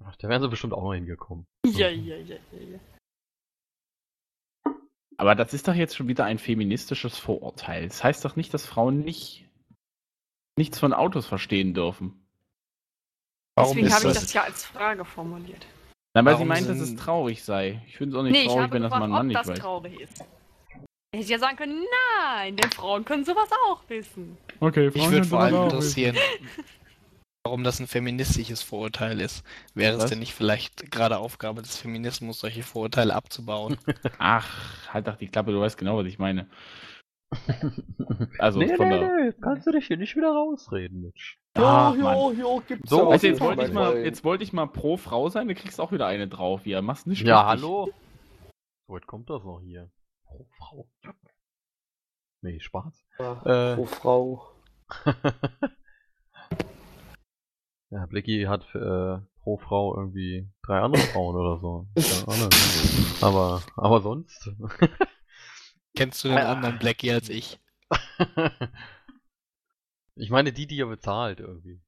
Ach, da wären sie bestimmt auch noch hingekommen. Ja, ja, ja, ja, ja. Aber das ist doch jetzt schon wieder ein feministisches Vorurteil. Das heißt doch nicht, dass Frauen nicht nichts von Autos verstehen dürfen. Warum Deswegen habe ich das? ja als Frage formuliert. Na, weil sie Warum meint, dass es traurig sei. Ich finde es auch nicht Nee, ich traurig, habe wenn das gefragt, mein Mann ob nicht das weiß. traurig ist. Ich hätte ja sagen können, nein, denn Frauen können sowas auch wissen. Okay, Mich würde vor allem interessieren, warum das ein feministisches Vorurteil ist. Wäre es Was? denn nicht vielleicht gerade Aufgabe des Feminismus, solche Vorurteile abzubauen? Ach, halt doch die Klappe, du weißt genau, was ich meine. Also nee, von nee, der. nee, kannst du dich hier nicht wieder rausreden, Mitch. Ach, jo, jo, jo, gibt's So, auch Also jetzt wollte ich mal, Freund. jetzt wollte ich mal pro Frau sein, du kriegst auch wieder eine drauf. Ja, machst nicht Ja, richtig. hallo? So weit kommt das noch hier. Pro Frau. Nee, Spaß. Ja, Äh, Pro Frau. ja, Blicky hat äh, pro Frau irgendwie drei andere Frauen oder so. Aber, aber sonst. Kennst du den Ah. anderen Blackie als ich? ich meine die, die er bezahlt irgendwie.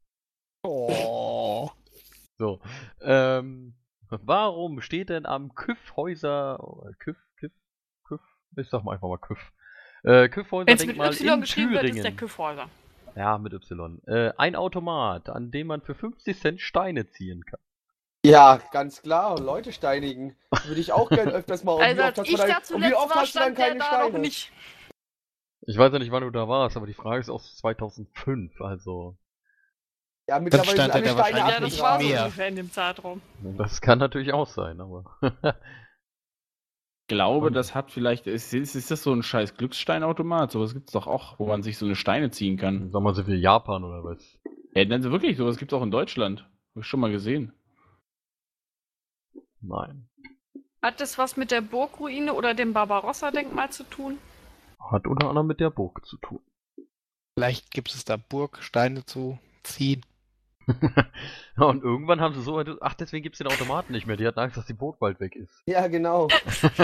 Oh. So. Ähm, warum steht denn am Küffhäuser. oh, Küff, Küff, Küff? Ich sag mal einfach mal Küff. Äh, Küffhäuser mit Denkmal Y in geschrieben wird, ist der Thüringen. Küffhäuser. Ja, mit Y. Äh, ein Automat, an dem man für 50 Cent Steine ziehen kann. Ja, ganz klar. Leute steinigen. Würde ich auch gerne öfters mal. Also als ich da zuletzt oft war, hast du dann stand der keine da Steine? noch nicht. Ich weiß ja nicht, wann du da warst, aber die Frage ist aus 2005, also. Ja, mittlerweile stand sind alle Steine Ja, das nicht war so mehr. ungefähr in dem Zeitraum. Das kann natürlich auch sein, aber. Ich glaube, Und- das hat vielleicht. Ist, ist, ist das so ein scheiß Glückssteinautomat? Sowas gibt es doch auch, wo man sich so eine Steine ziehen kann. Sag mal, sind wir Japan oder was? Ja, dann wirklich, sowas gibt es auch in Deutschland. Hab ich schon mal gesehen. Nein. Hat das was mit der Burgruine oder dem Barbarossa-Denkmal zu tun? Hat unter anderem mit der Burg zu tun. Vielleicht gibt es da Burgsteine zu ziehen. Ja, und irgendwann haben sie so. Ach, deswegen gibt es den Automaten nicht mehr. Die hatten Angst, dass die Burg bald weg ist. Ja, genau.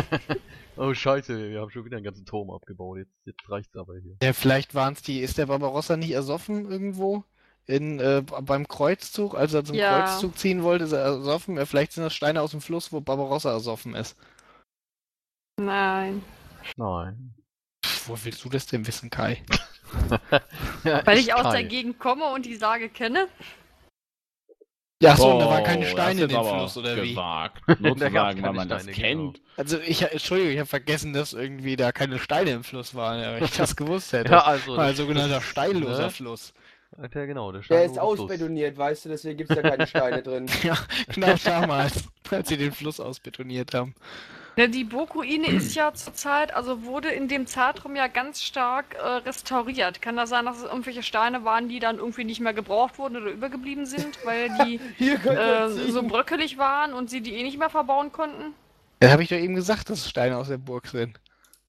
oh, Scheiße, wir haben schon wieder einen ganzen Turm abgebaut. Jetzt, jetzt reicht's aber hier. Ja, vielleicht waren es die. Ist der Barbarossa nicht ersoffen irgendwo? In, äh, beim Kreuzzug, als er zum Ja. Kreuzzug ziehen wollte, ist er ersoffen. Ja, vielleicht sind das Steine aus dem Fluss, wo Barbarossa ersoffen ist. Nein. Nein. Wo willst du das denn wissen, Kai? Ja, Weil ich aus Kai. der Gegend komme und die Sage kenne? Ja, achso, und da waren keine Oh, Steine in das aber Fluss, oder wie? gewagt. Nur Da zu gab's sagen, weil keine man das Steine, kennt. genau. Also ich, Entschuldigung, ich habe vergessen, dass irgendwie da keine Steine im Fluss waren, aber ich das gewusst hätte. Ja, also. Mal ein das- sogenannter das- steilloser ne? Fluss. Ja, genau. Der, Der ist oben Fluss. ausbetoniert, weißt du, deswegen gibt's da keine Steine drin. Ja, genau damals, als sie den Fluss ausbetoniert haben. Ne, die Burgruine ist ja zurzeit, also wurde in dem Zeitraum ja ganz stark äh, restauriert. Kann das sein, dass es irgendwelche Steine waren, die dann irgendwie nicht mehr gebraucht wurden oder übergeblieben sind, weil die äh, so bröckelig waren und sie die eh nicht mehr verbauen konnten? Das habe ich doch eben gesagt, dass es Steine aus der Burg sind.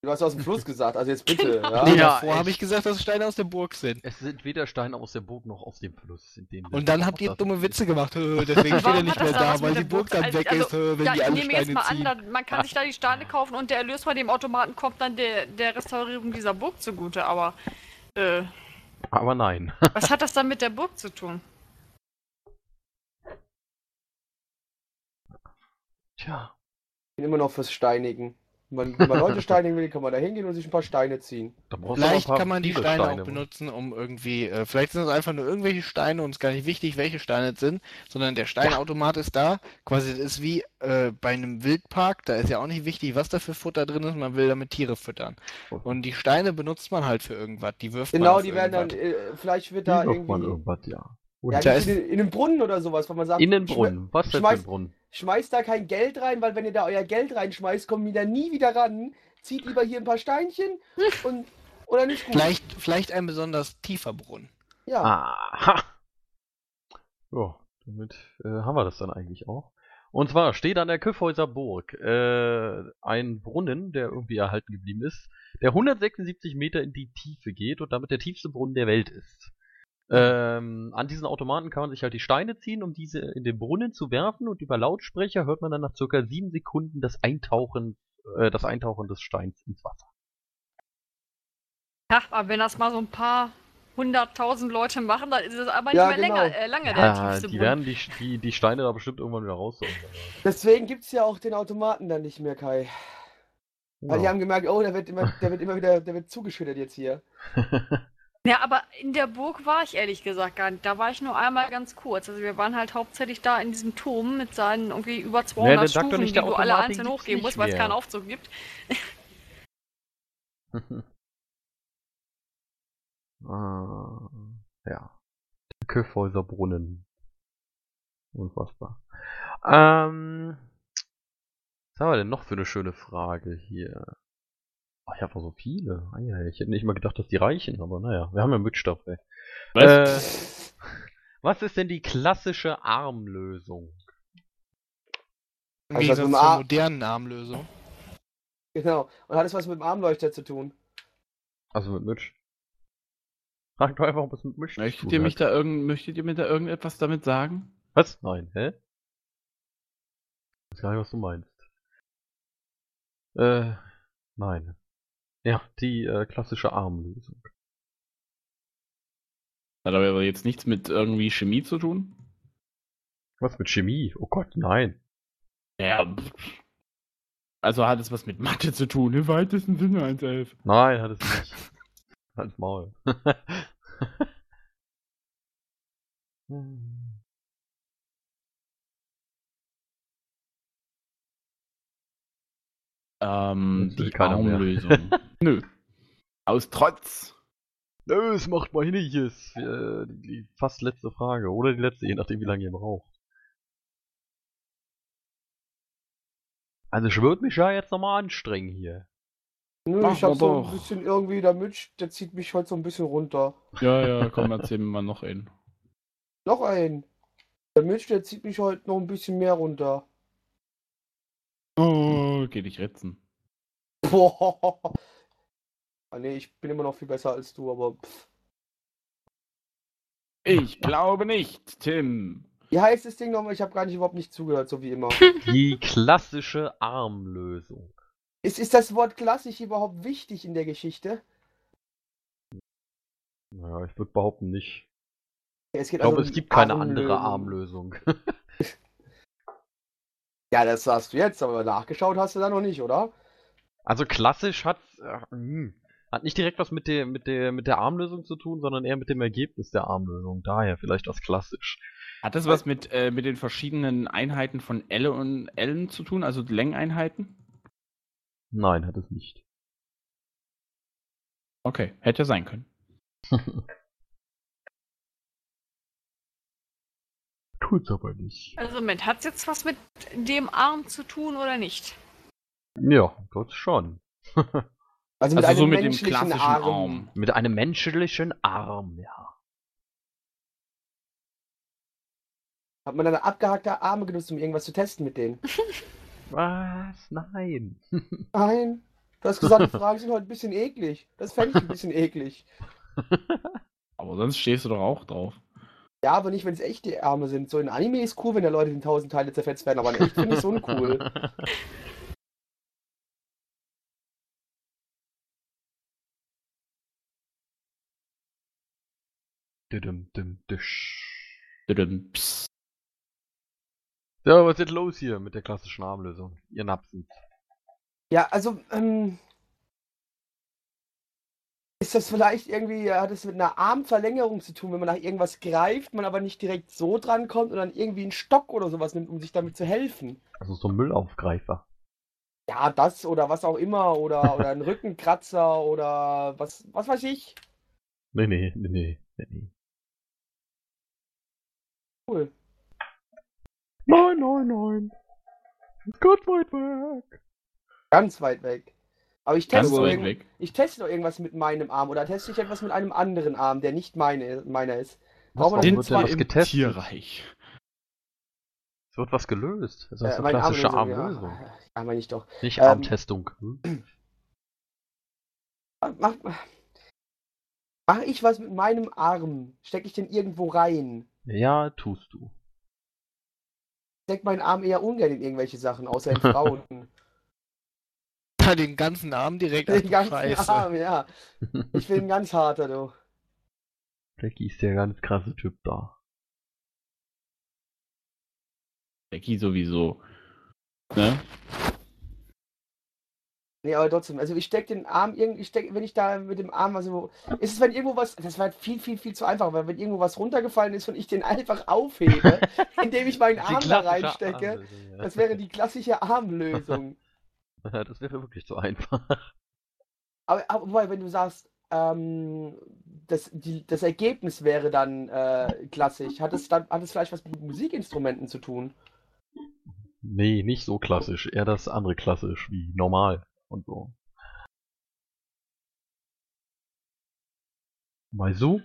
Du hast aus dem Fluss gesagt, also jetzt bitte. Genau. Ja? Nee, Ja, davor habe ich gesagt, dass es Steine aus der Burg sind. Es sind weder Steine aus der Burg noch aus dem Fluss. In dem wir Und dann habt ihr dumme Witze gemacht. "Äh, Deswegen steht er nicht mehr da weil die Burg dann weg also- ist, wenn ja, die ich alle nehme jetzt Steine mal ziehen. an, man kann sich da die Steine kaufen und der Erlös bei dem Automaten kommt dann der, der Restaurierung dieser Burg zugute, aber äh, Aber nein. was hat das dann mit der Burg zu tun? Tja. Ich bin immer noch fürs Steinigen. Wenn man, wenn man Leute steinigen will, kann man da hingehen und sich ein paar Steine ziehen. Vielleicht kann man die Steine, Steine. auch benutzen, um irgendwie, äh, vielleicht sind es einfach nur irgendwelche Steine und es ist gar nicht wichtig, welche Steine es sind, sondern der Steinautomat ist da. Quasi, das ist wie äh, bei einem Wildpark, da ist ja auch nicht wichtig, was da für Futter drin ist, man will damit Tiere füttern. Und die Steine benutzt man halt für irgendwas, die wirft man Genau, auf die werden dann, irgendwas. äh, vielleicht wird Da da irgendwie... man irgendwas, ja. Ja, Oder Da nicht in, in einem Brunnen oder sowas, wenn man sagt, in den Brunnen. Was denn für ein schmeißt- Brunnen? Schmeißt da kein Geld rein, weil wenn ihr da euer Geld reinschmeißt, kommen die da nie wieder ran. Zieht lieber hier ein paar Steinchen und. Oder nicht gut. Vielleicht, vielleicht ein besonders tiefer Brunnen. Ja. Aha. Ja, damit äh, haben wir das dann eigentlich auch. Und zwar steht an der Kyffhäuser Burg äh, ein Brunnen, der irgendwie erhalten geblieben ist, der 176 Meter in die Tiefe geht und damit der tiefste Brunnen der Welt ist. Ähm, an diesen Automaten kann man sich halt die Steine ziehen, um diese in den Brunnen zu werfen und über Lautsprecher hört man dann nach circa sieben Sekunden das Eintauchen, äh, das Eintauchen des Steins ins Wasser. Ja, aber wenn das mal so ein paar hunderttausend Leute machen, dann ist es aber nicht Ja, mehr genau. länger, äh, lange der Ja, tiefste die werden die, die, die Steine da bestimmt irgendwann wieder rausholen. Deswegen gibt es ja auch den Automaten dann nicht mehr, Kai. Weil die Ja. haben gemerkt, oh, der wird immer, der wird immer wieder, der wird zugeschüttet jetzt hier. Ja, aber in der Burg war ich ehrlich gesagt gar nicht. Da war ich nur einmal ganz kurz. Also wir waren halt hauptsächlich da in diesem Turm mit seinen irgendwie über 200 dann sag doch Stufen, nicht, die du alle einzeln hochgehen musst, weil es keinen Aufzug gibt. Ah, ja. Der Kyffhäuser Brunnen. Unfassbar. Ähm, was haben wir denn noch für eine schöne Frage hier? Ach, ich habe so viele. Ah, ich hätte nicht mal gedacht, dass die reichen, aber naja, wir haben ja Mitstoff, ey. Was? Äh, was ist denn die klassische Armlösung? Im Also mit dem zur A- modernen Armlösung. Genau. Und hat es was mit dem Armleuchter zu tun? Also mit Mitch. Frag doch einfach, ob es mit Mitch zu Möchtet tun ihr mich hat. da irgend, möchtet ihr mir da irgendetwas damit sagen? Was? Nein, hä? Ich weiß gar nicht, was du meinst. Äh, nein. Ja, die äh, klassische Armlösung. Hat aber jetzt nichts mit irgendwie Chemie zu tun? Was mit Chemie? Oh Gott, nein. Ja. Also hat es was mit Mathe zu tun, im weitesten Sinne 1.11. Nein, hat es nicht. Halt's Maul. Hm. Ähm, die. Armlösung. Nö. Aus Trotz. Nö, es macht mal hin, jetzt. Äh, die, die fast letzte Frage. Oder die letzte, je nachdem, wie lange ihr braucht. Also ich würde mich ja jetzt nochmal anstrengen hier. Nö, Mach ich hab so ein bisschen irgendwie, der Mitch, der zieht mich heute so ein bisschen runter. Ja, ja, komm, erzähl mir mal noch einen. Noch ein. Der Mitch, der zieht mich heute noch ein bisschen mehr runter. Oh, geh dich ritzen. Boah. Ah, nee, ich bin immer noch viel besser als du, aber pff. Ich glaube nicht, Tim. Wie heißt das Ding nochmal? Ich habe gar nicht überhaupt nicht zugehört, so wie immer. Die klassische Armlösung. ist, ist das Wort klassisch überhaupt wichtig in der Geschichte? Naja, ich würde behaupten nicht. Ja, es geht Ich glaube, also es um gibt keine andere Armlösung. Ja, das hast du jetzt, aber nachgeschaut hast du da noch nicht, oder? Also klassisch hat äh, hm, hat nicht direkt was mit der mit der mit der Armlösung zu tun, sondern eher mit dem Ergebnis der Armlösung. Daher vielleicht das klassisch. Hat das was mit, äh, mit den verschiedenen Einheiten von Elle und Ellen zu tun, also Längeinheiten? Nein, hat es nicht. Okay, hätte sein können. Tut's aber nicht. Also Moment, hat es jetzt was mit dem Arm zu tun oder nicht? Ja, das schon. Also mit Also so einem mit dem menschlichen klassischen Arm. Arm. mit einem menschlichen Arm, ja. Hat man dann abgehackte Arme genutzt, um irgendwas zu testen mit denen? Was? Nein. Nein. Du hast gesagt, die Fragen sind heute ein bisschen eklig. Das fände ich ein bisschen eklig. Aber sonst stehst du doch auch drauf. Ja, aber nicht, wenn es echte Arme sind. So in Anime ist cool, wenn da Leute in tausend Teile zerfetzt werden, aber in echt finde ich so uncool. Düdüm, düm, düsch. Düdüm, pss. Ja, was ist jetzt los hier mit der klassischen Armlösung? Ihr Napsen. Ja, also, ähm, ist das vielleicht irgendwie, hat es mit einer Armverlängerung zu tun, wenn man nach irgendwas greift, man aber nicht direkt so dran kommt und dann irgendwie einen Stock oder sowas nimmt, um sich damit zu helfen? Also so ein Müllaufgreifer. Ja, das oder was auch immer, oder, oder ein Rückenkratzer oder was, was weiß ich. Nee, nee, nee, nee, nee, nee. Cool. Nein, nein, nein. Ganz weit weg. Ganz weit weg. Aber ich teste, irgend- weg. ich teste doch irgendwas mit meinem Arm oder teste ich etwas mit einem anderen Arm, der nicht meine, meiner ist. Was, Brauchen wir warum denn wird denn das getestet? Tierreich. Es wird was gelöst. Das ist Äh, eine klassische Armlösung. Ja, ja meine ich doch. Nicht Ähm, Armtestung. Hm? Mach, mach ich was mit meinem Arm? Stecke ich den irgendwo rein? Ja, tust du. Steck meinen Arm eher ungern in irgendwelche Sachen, außer in Frauen. Den ganzen Arm direkt. Den ganzen Scheiße. Arm, ja. Ich bin ein ganz harter, du. Jackie ist der ganz krasse Typ da. Becky sowieso. Ne? Nee, aber trotzdem, also ich stecke den Arm irgendwie, ich steck, wenn ich da mit dem Arm also ist es wenn irgendwo was, das war viel viel viel zu einfach, weil wenn irgendwo was runtergefallen ist und ich den einfach aufhebe, indem ich meinen Arm da reinstecke, Armlösung, ja. das wäre die klassische Armlösung. Das wäre wirklich zu einfach. Aber, aber wenn du sagst, ähm, das, die, das Ergebnis wäre dann äh, klassisch, hat es dann hat es vielleicht was mit Musikinstrumenten zu tun? Nee, nicht so klassisch. Eher das andere klassisch, wie normal und so. Weißt du?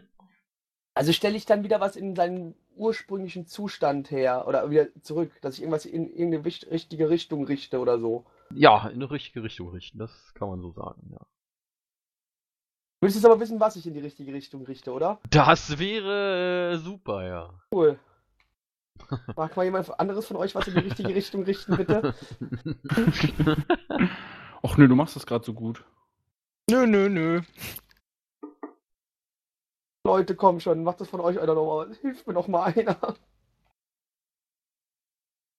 Also stelle ich dann wieder was in seinen ursprünglichen Zustand her oder wieder zurück, dass ich irgendwas in irgendeine richtige Richtung richte oder so. Ja, in eine richtige Richtung richten. Das kann man so sagen, ja. Du willst jetzt aber wissen, was ich in die richtige Richtung richte, oder? Das wäre äh, super, ja. Cool. Mag mal jemand anderes von euch was in die richtige Richtung richten, bitte? Och nö, du machst das gerade so gut. Nö, nö, nö. Leute, komm schon, macht das von euch einer nochmal. Hilft mir noch mal einer.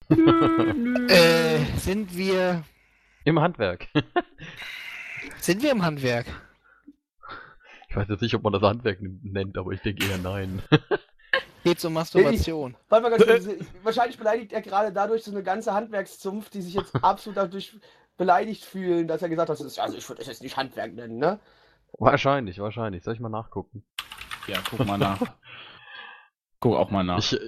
Äh, sind wir. Im Handwerk. Sind wir im Handwerk? Ich weiß jetzt nicht, ob man das Handwerk nennt, aber ich denke eher nein. Geht's um Masturbation? Warte mal ganz kurz. Wahrscheinlich beleidigt er gerade dadurch so eine ganze Handwerkszunft, die sich jetzt absolut dadurch beleidigt fühlen, dass er gesagt hat, das ist, also ich würde das jetzt nicht Handwerk nennen, ne? wahrscheinlich, wahrscheinlich. Soll ich mal nachgucken? Ja, guck mal nach. guck auch mal nach. Ich, äh,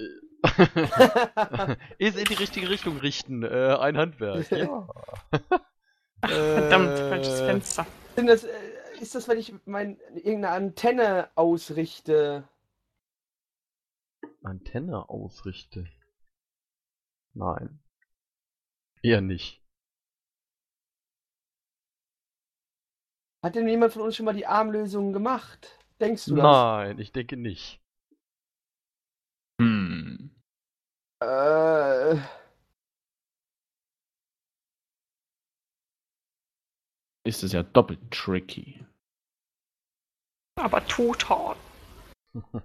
ist in die richtige Richtung richten. Äh, ein Handwerk. Ja. Verdammt, Äh, falsches Fenster. Sind das, äh, ist das, wenn ich mein, irgendeine Antenne ausrichte? Antenne ausrichte. Nein. Eher nicht. Hat denn jemand von uns schon mal die Armlösung gemacht? Denkst du das? Nein, ich denke nicht. Hm. Äh, Ist es ja doppelt tricky. Aber total.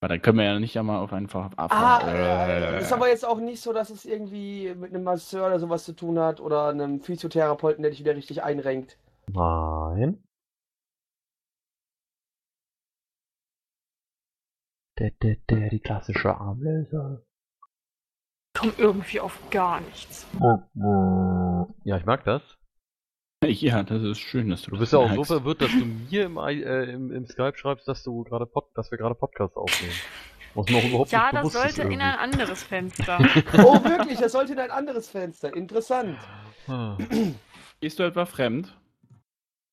Weil dann können wir ja nicht einmal auf einfach ah, abfahren. äh, ist aber jetzt auch nicht so, dass es irgendwie mit einem Masseur oder sowas zu tun hat oder einem Physiotherapeuten, der dich wieder richtig einrenkt. Nein. Der, der, der, die klassische Armlöser. Komm irgendwie auf gar nichts. Ja, ich mag das. Ja, das ist schön, dass du Du das bist ja auch so verwirrt, dass du mir im, äh, im, im Skype schreibst, dass du gerade Pod, dass wir gerade Podcast aufnehmen. Was mir auch überhaupt Ja, nicht das bewusst ist sollte in ein anderes Fenster. Oh, wirklich? Das sollte in ein anderes Fenster. Interessant. Ah, Gehst du etwa fremd?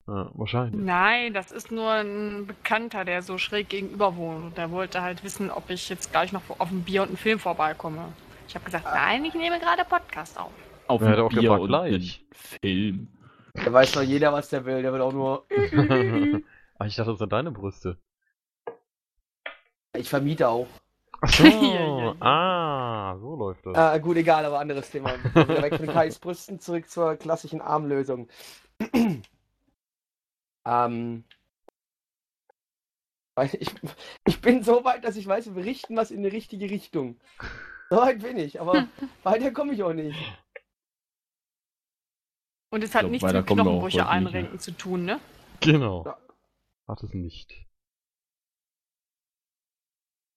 ja, wahrscheinlich. Nein, das ist nur ein Bekannter, der so schräg gegenüber wohnt. Und der wollte halt wissen, ob ich jetzt gleich noch auf ein Bier und einen Film vorbeikomme. Ich habe gesagt, nein, ich nehme gerade Podcast auf. Auf hat ein auch Bier gefragt, und gleich. Film. Da weiß doch jeder, was der will. Der will auch nur. ah, ich dachte, das sind deine Brüste. Ich vermiete auch. Ach so, Ja, ja, ja. ah, so läuft das. Ah, gut, egal, aber anderes Thema. Wieder weg von Kais Brüsten zurück zur klassischen Armlösung. ähm, ich, ich bin so weit, dass ich weiß, wir richten was in die richtige Richtung. So weit bin ich, aber weiter komme ich auch nicht. Und es hat glaub, nichts mit Knochenbrüche einrenken zu tun, ne? Genau. Ja. Hat es nicht.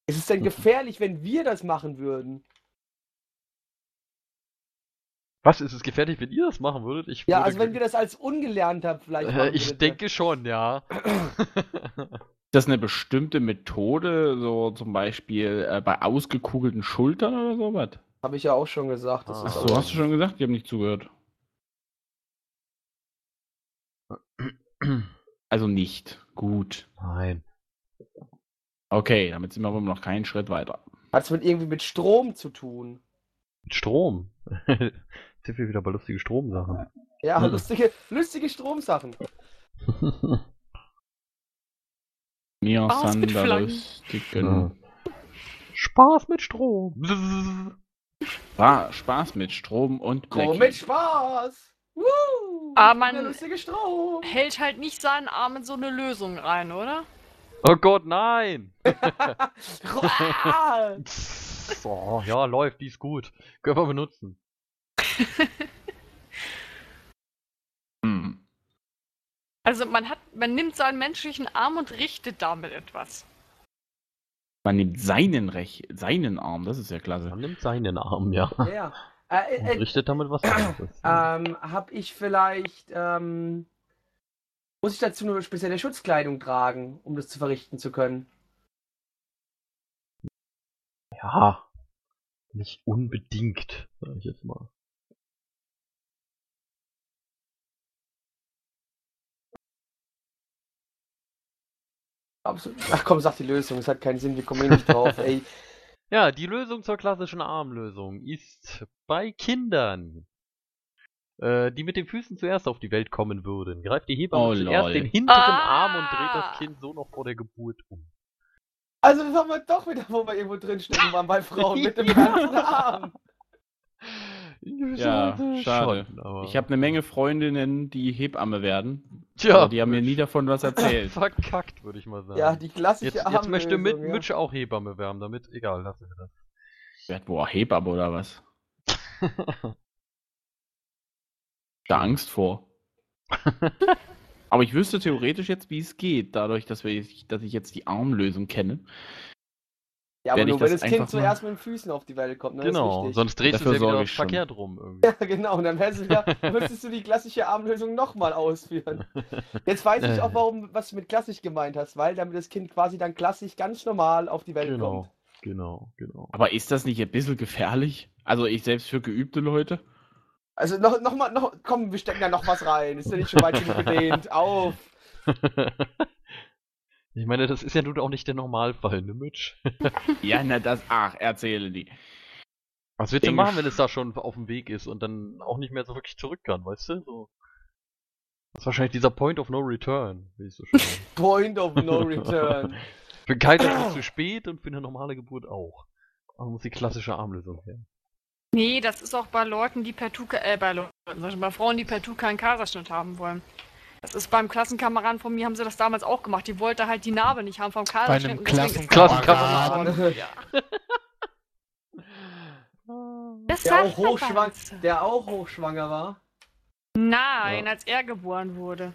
Ist es denn gefährlich, wenn wir das machen würden? Was, ist es gefährlich, wenn ihr das machen würdet? Ich Ja, würde also wenn wir das als Ungelernter vielleicht äh, machen Ich würden. denke schon, ja. Ist das eine bestimmte Methode, so zum Beispiel äh, bei ausgekugelten Schultern oder sowas? Habe ich ja auch schon gesagt. Das Ah. ist Ach so, hast du schon gesagt? Ich habe nicht zugehört. Also nicht. Gut. Nein. Okay, damit sind wir aber noch keinen Schritt weiter. Hat es mit irgendwie mit Strom zu tun? Mit Strom. Wir wieder bei lustige Stromsachen. Ja, Mhm. lustige, lustige Stromsachen. Mir Spaß mit Sander Flaggen. lustigen. Spaß mit Strom. War Spaß mit Strom und Strom mit Spaß. Woo! Aber man- Der lustige Strom. Hält halt nicht seinen Arm in so eine Lösung rein, oder? Oh Gott, nein! So, ja, läuft, die ist gut. Können wir benutzen. Hm. Also man hat, man nimmt seinen menschlichen Arm und richtet damit etwas. Man nimmt seinen, Rech seinen Arm, das ist ja klasse. Man nimmt seinen Arm, ja. ja. Äh, Und äh, richtet damit was anderes. ähm, hab ich vielleicht, ähm, muss ich dazu eine spezielle Schutzkleidung tragen, um das zu verrichten zu können? Ja. Nicht unbedingt, sag ich jetzt mal. Absolut. Ach komm, sag die Lösung, es hat keinen Sinn, wir kommen hier nicht drauf, ey. Ja, die Lösung zur klassischen Armlösung ist bei Kindern, äh, die mit den Füßen zuerst auf die Welt kommen würden, greift die Hebamme Oh, zuerst lol. den hinteren Ah. Arm und dreht das Kind so noch vor der Geburt um. Also das haben wir doch wieder, wo wir irgendwo drinstecken waren bei Frauen mit dem ganzen Arm. Ja, Weise schade. schon, aber- Ich habe eine Menge Freundinnen, die Hebamme werden. Tja, aber die haben mir nie davon was erzählt. verkackt, würde ich mal sagen. Ja, die klassische jetzt, jetzt möchte mit, ja. Mitch auch Hebamme werden, damit, egal, lassen wir das. Wer hat wohl Hebamme oder was? Da Angst vor. Aber ich wüsste theoretisch jetzt, wie es geht, dadurch, dass, wir, dass ich jetzt die Armlösung kenne. Ja, aber nur wenn das das Kind zuerst mit den Füßen auf die Welt kommt, ne? genau, Ist richtig. sonst drehst du es ja wieder verkehrt rum irgendwie. Ja, genau, und dann wär's wieder, müsstest du die klassische Armlösung nochmal ausführen. Jetzt weiß ich auch, Äh. warum, was du mit klassisch gemeint hast, weil damit das Kind quasi dann klassisch ganz normal auf die Welt Genau, kommt. genau, genau. Aber ist das nicht ein bisschen gefährlich? Also ich selbst für geübte Leute? Also noch, noch mal, noch, komm, wir stecken da noch was rein. Ist ja nicht schon weit genug gedehnt. Auf. Ich meine, das ist ja nun auch nicht der Normalfall, ne, Mitch? Ja, na das, ach, erzähle die. Was willst du machen, wenn es da schon auf dem Weg ist und dann auch nicht mehr so wirklich zurück kann, weißt du? So. Das ist wahrscheinlich dieser Point of No Return, wie es so schön. Point of no return. Für Kaiser ist es zu spät und für eine normale Geburt auch. Aber muss die klassische Armlösung her. Nee, das ist auch bei Leuten, die partout, ke- äh, bei Leuten, ich bei Frauen, die partout keinen Kaiserschnitt haben wollen. Das ist beim Klassenkameraden von mir, haben sie das damals auch gemacht. Die wollte halt die Narbe nicht haben vom einem und deswegen ist- Klassenkameraden. Ja. Das Der auch, hochschwang, bei der auch hochschwanger war. Nein, Ja. als er geboren wurde.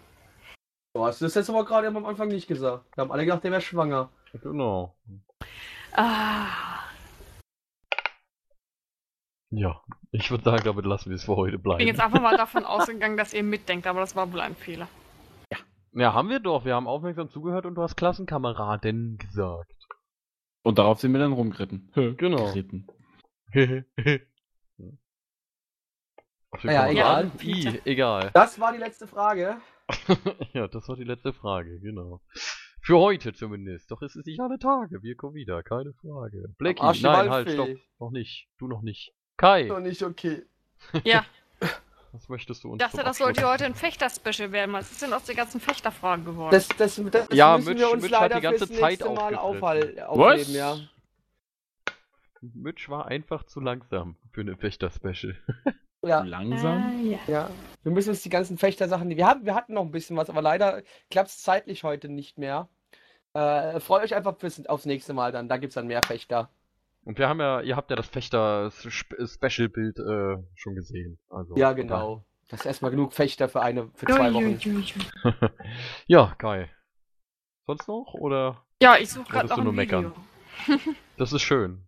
Du hast das jetzt aber gerade am Anfang nicht gesagt. Wir haben alle gedacht, der wäre schwanger. Genau. Ah. Ja, ich würde sagen, damit lassen wir es für heute Ich bleiben. bin jetzt einfach mal davon ausgegangen, dass ihr mitdenkt, aber das war wohl ein Fehler. Ja, haben wir doch. Wir haben aufmerksam zugehört und du hast Klassenkameraden gesagt. Und darauf sind wir dann rumgeritten. Genau. Geritten. Was Ja, egal. I, egal. Das war die letzte Frage. ja, das war die letzte Frage, genau. Für heute zumindest. Doch es ist nicht alle Tage. Wir kommen wieder, keine Frage. Blackie, nein, halt, stopp. Noch nicht. Du noch nicht. Kai. Noch nicht okay. Ja, Was möchtest du uns Ich dachte, das sollte heute ein Fechter-Special werden. Was ist denn aus den ganzen Fechterfragen geworden? Das, das, das Ja, müssen Mitch- wir uns Mitch hat leider die ganze fürs Zeit nächste Mal aufhal- aufheben, Was? ja. Mitch war einfach zu langsam für eine Fechter-Special. Ja, Langsam. Ah, ja. ja. Wir müssen uns die ganzen Fechter-Sachen, die wir haben, wir hatten noch ein bisschen was, aber leider klappt es zeitlich heute nicht mehr. Äh, freut euch einfach fürs, aufs nächste Mal dann, da gibt es dann mehr Fechter. Und wir haben ja, ihr habt ja das Fechter-Special-Bild äh, schon gesehen. Also, Ja, genau. Das ist erstmal genug Fechter für eine, für zwei Wochen. Ja, geil. Sonst noch? Oder? Ja, ich suche gerade noch du ein nur Video. meckern? Das ist schön.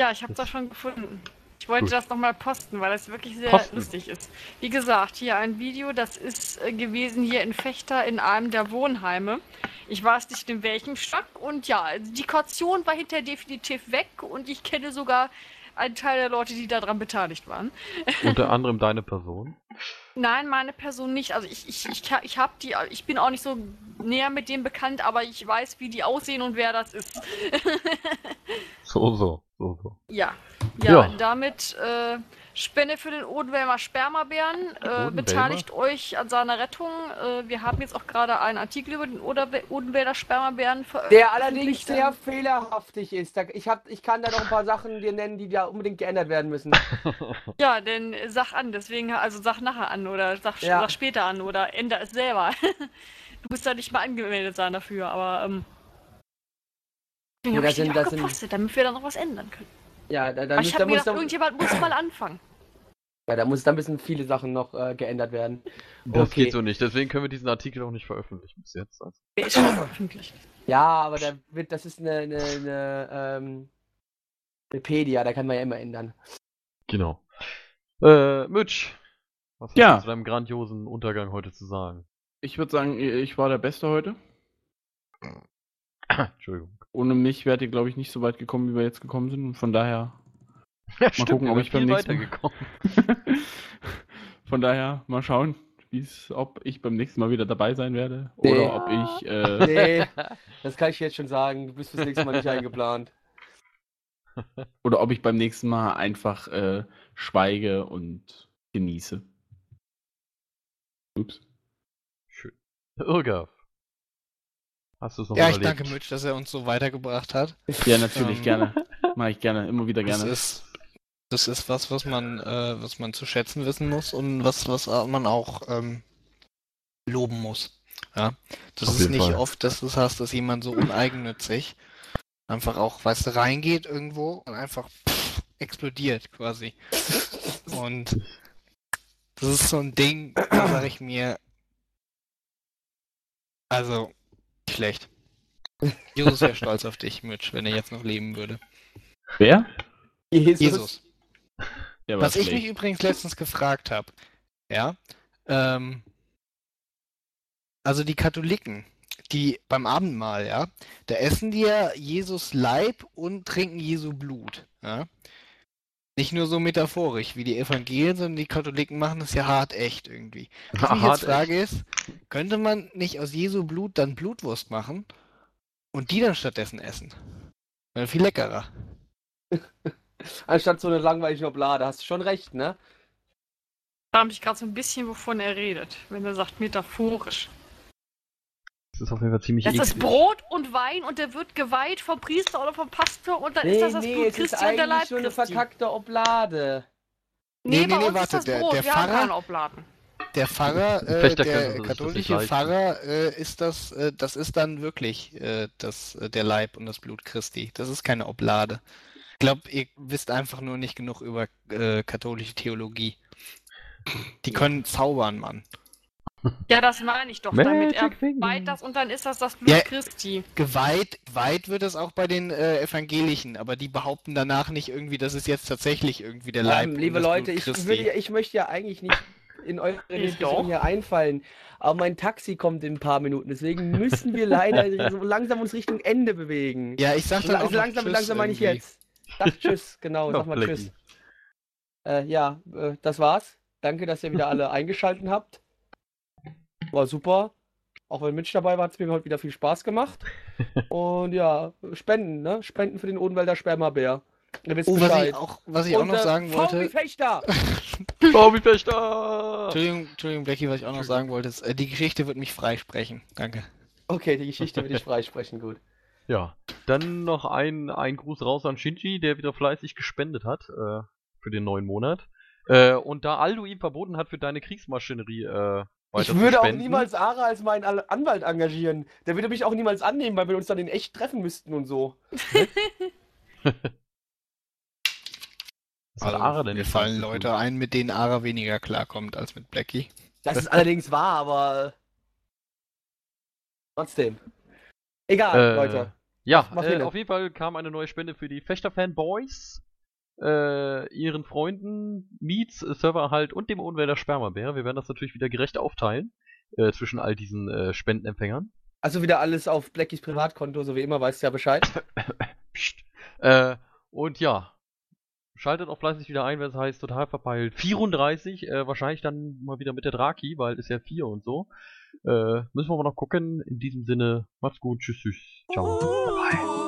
Ja, ich habe das schon gefunden. Ich wollte Gut. das nochmal posten, weil das wirklich sehr Posten. lustig ist. Wie gesagt, hier ein Video, das ist äh, gewesen hier in Fechter in einem der Wohnheime. Ich weiß nicht in welchem Stock und ja, also die Kaution war hinterher definitiv weg und ich kenne sogar einen Teil der Leute, die daran beteiligt waren. Unter anderem deine Person. Nein, meine Person nicht. Also ich, ich, ich, ich habe die, ich bin auch nicht so näher mit denen bekannt, aber ich weiß, wie die aussehen und wer das ist. So, so, so, so. Ja, ja, Ja. damit äh, Spende für den Odenwälmer Spermabären. Äh, beteiligt euch an seiner Rettung. Äh, wir haben jetzt auch gerade einen Artikel über den Odenwälder Spermabären veröffentlicht. Der allerdings sehr fehlerhaftig ist. Da, ich, hab, ich kann da noch ein paar Sachen dir nennen, die da unbedingt geändert werden müssen. Ja, denn sag an, deswegen, also sag nachher an oder sag, Ja. sag später an oder änder es selber. du musst da nicht mal angemeldet sein dafür, aber ähm. Ja, das sind- auch das sind- damit wir da noch was ändern können. Ja, da, da, müssen- ich da, habe mir muss, gedacht, da, irgendjemand muss mal anfangen. ja, da, muss, da müssen viele Sachen noch äh, geändert werden. Das Okay. geht so nicht. Deswegen können wir diesen Artikel auch nicht veröffentlichen bis jetzt. Also, Der ist schon veröffentlicht. Ja, aber da wird, das ist eine, eine, eine ähm, Wikipedia, da kann man ja immer ändern. genau. Äh, Mitch, was hast Ja. du zu deinem grandiosen Untergang heute zu sagen? Ich würde sagen, ich war der Beste heute. Entschuldigung. Ohne mich wärt ihr, glaube ich, nicht so weit gekommen, wie wir jetzt gekommen sind. Und von daher, Ja, gucken, wir ob sind ich beim nächsten Mal- weitergekommen. von daher mal schauen, ob ich beim nächsten Mal wieder dabei sein werde. Nee. Oder ob ich. Äh, Nee, das kann ich jetzt schon sagen. Du bist fürs nächste Mal nicht eingeplant. oder ob ich beim nächsten Mal einfach äh, schweige und genieße. Ups. Schön. Irgaf. Hast du es noch Ja, ich überlegt? danke Mitch, dass er uns so weitergebracht hat. Ja, natürlich, Ähm. gerne. Mache ich gerne, immer wieder Das gerne. ist, das ist was, was man, äh, was man zu schätzen wissen muss und was, was man auch ähm, loben muss. Ja, das Auf ist nicht Fall. oft, dass du es hast, dass jemand so uneigennützig einfach auch, weißt du, reingeht irgendwo und einfach pff, explodiert quasi. Und das ist so ein Ding, da sage ich mir, also schlecht. Jesus wäre stolz auf dich, Mitch, wenn er jetzt noch leben würde. Wer? Jesus. Jesus. Der war Was ich mich übrigens letztens gefragt habe, ja, ähm, also die Katholiken, die beim Abendmahl, ja, da essen die ja Jesus Leib und trinken Jesu Blut, ja. Nicht nur so metaphorisch wie die Evangelien, sondern die Katholiken machen das ja hart echt irgendwie. Was ich jetzt frage ist, könnte man nicht aus Jesu Blut dann Blutwurst machen und die dann stattdessen essen? Wäre viel leckerer. Anstatt so eine langweilige Oblade. Hast du schon recht, ne? Da habe ich gerade so ein bisschen, wovon er redet, wenn er sagt metaphorisch. Das ist auf jeden Fall ziemlich Das ist eklig. Brot und Wein und der wird geweiht vom Priester oder vom Pastor und dann ist das das Blut es ist Christi und der Leib nur eine Christi. verkackte Oblade. Nee, Nee, nee, uns warte, ist das der- Brot. der Pfarrer- keine Obladen. Der Pfarrer, äh, der das katholische. Pfarrer äh, ist das, äh, das ist dann wirklich äh, das, äh, der Leib und das Blut Christi. Das ist keine Oblade. Ich glaube, ihr wisst einfach nur nicht genug über äh, katholische Theologie. Die können zaubern, Mann. Ja, das meine ich doch. Damit er weiht das und dann ist das das Blut Ja. Christi. Geweiht, geweiht wird es auch bei den äh, Evangelischen, aber die behaupten danach nicht irgendwie, dass es jetzt tatsächlich irgendwie der Leib Ähm, und liebe das Leute, Blut ich, würde, ich möchte ja eigentlich nicht in eure Diskussion doch. hier einfallen, aber mein Taxi kommt in ein paar Minuten, deswegen müssen wir leider so langsam uns Richtung Ende bewegen. Ja, ich sag dann lang- auch langsam, Tschüss langsam meine ich jetzt. Sag Tschüss, genau, sag mal. Tschüss. Äh, ja, äh, das war's. Danke, dass ihr wieder alle eingeschaltet habt. War super. Auch wenn Mitch dabei war, hat es mir heute wieder viel Spaß gemacht. Und ja, Spenden, ne? Spenden für den Odenwälder Spermabär. Ihr wisst Oh, was Bescheid. ich auch, was ich auch Und, noch äh, sagen wollte. VW-Fechter! Bobby Fechter! Entschuldigung, Entschuldigung, Blackie, was ich auch noch sagen wollte, ist, äh, die Geschichte wird mich freisprechen. Danke. Okay, die Geschichte will ich freisprechen, gut. Ja, dann noch ein, ein Gruß raus an Shinji, der wieder fleißig gespendet hat äh, für den neuen Monat. Äh, und da Aldo ihm verboten hat, für deine Kriegsmaschinerie äh, weiter Ich würde auch niemals Ara als meinen Al- Anwalt engagieren. Der würde mich auch niemals annehmen, weil wir uns dann in echt treffen müssten und so. Was hat Ara denn mir fallen? Leute ein, mit denen Ara weniger klarkommt als mit Blackie. Das ist allerdings wahr, aber trotzdem. Egal, Äh, Leute. Ja, äh, auf jeden Fall kam eine neue Spende für die Fechter-Fanboys, äh, ihren Freunden, Meets, Servererhalt und dem Unwälder Spermabär. Wir werden das natürlich wieder gerecht aufteilen äh, zwischen all diesen äh, Spendenempfängern. Also wieder alles auf Blackies Privatkonto, so wie immer, weißt du ja Bescheid. Psst. Äh, und ja, schaltet auch fleißig wieder ein, wenn es heißt, total verpeilt. 34, äh, wahrscheinlich dann mal wieder mit der Draki, weil ist ja 4 und so. Äh, müssen wir mal noch gucken. In diesem Sinne, macht's gut, tschüss, tschüss. Ciao. Bye.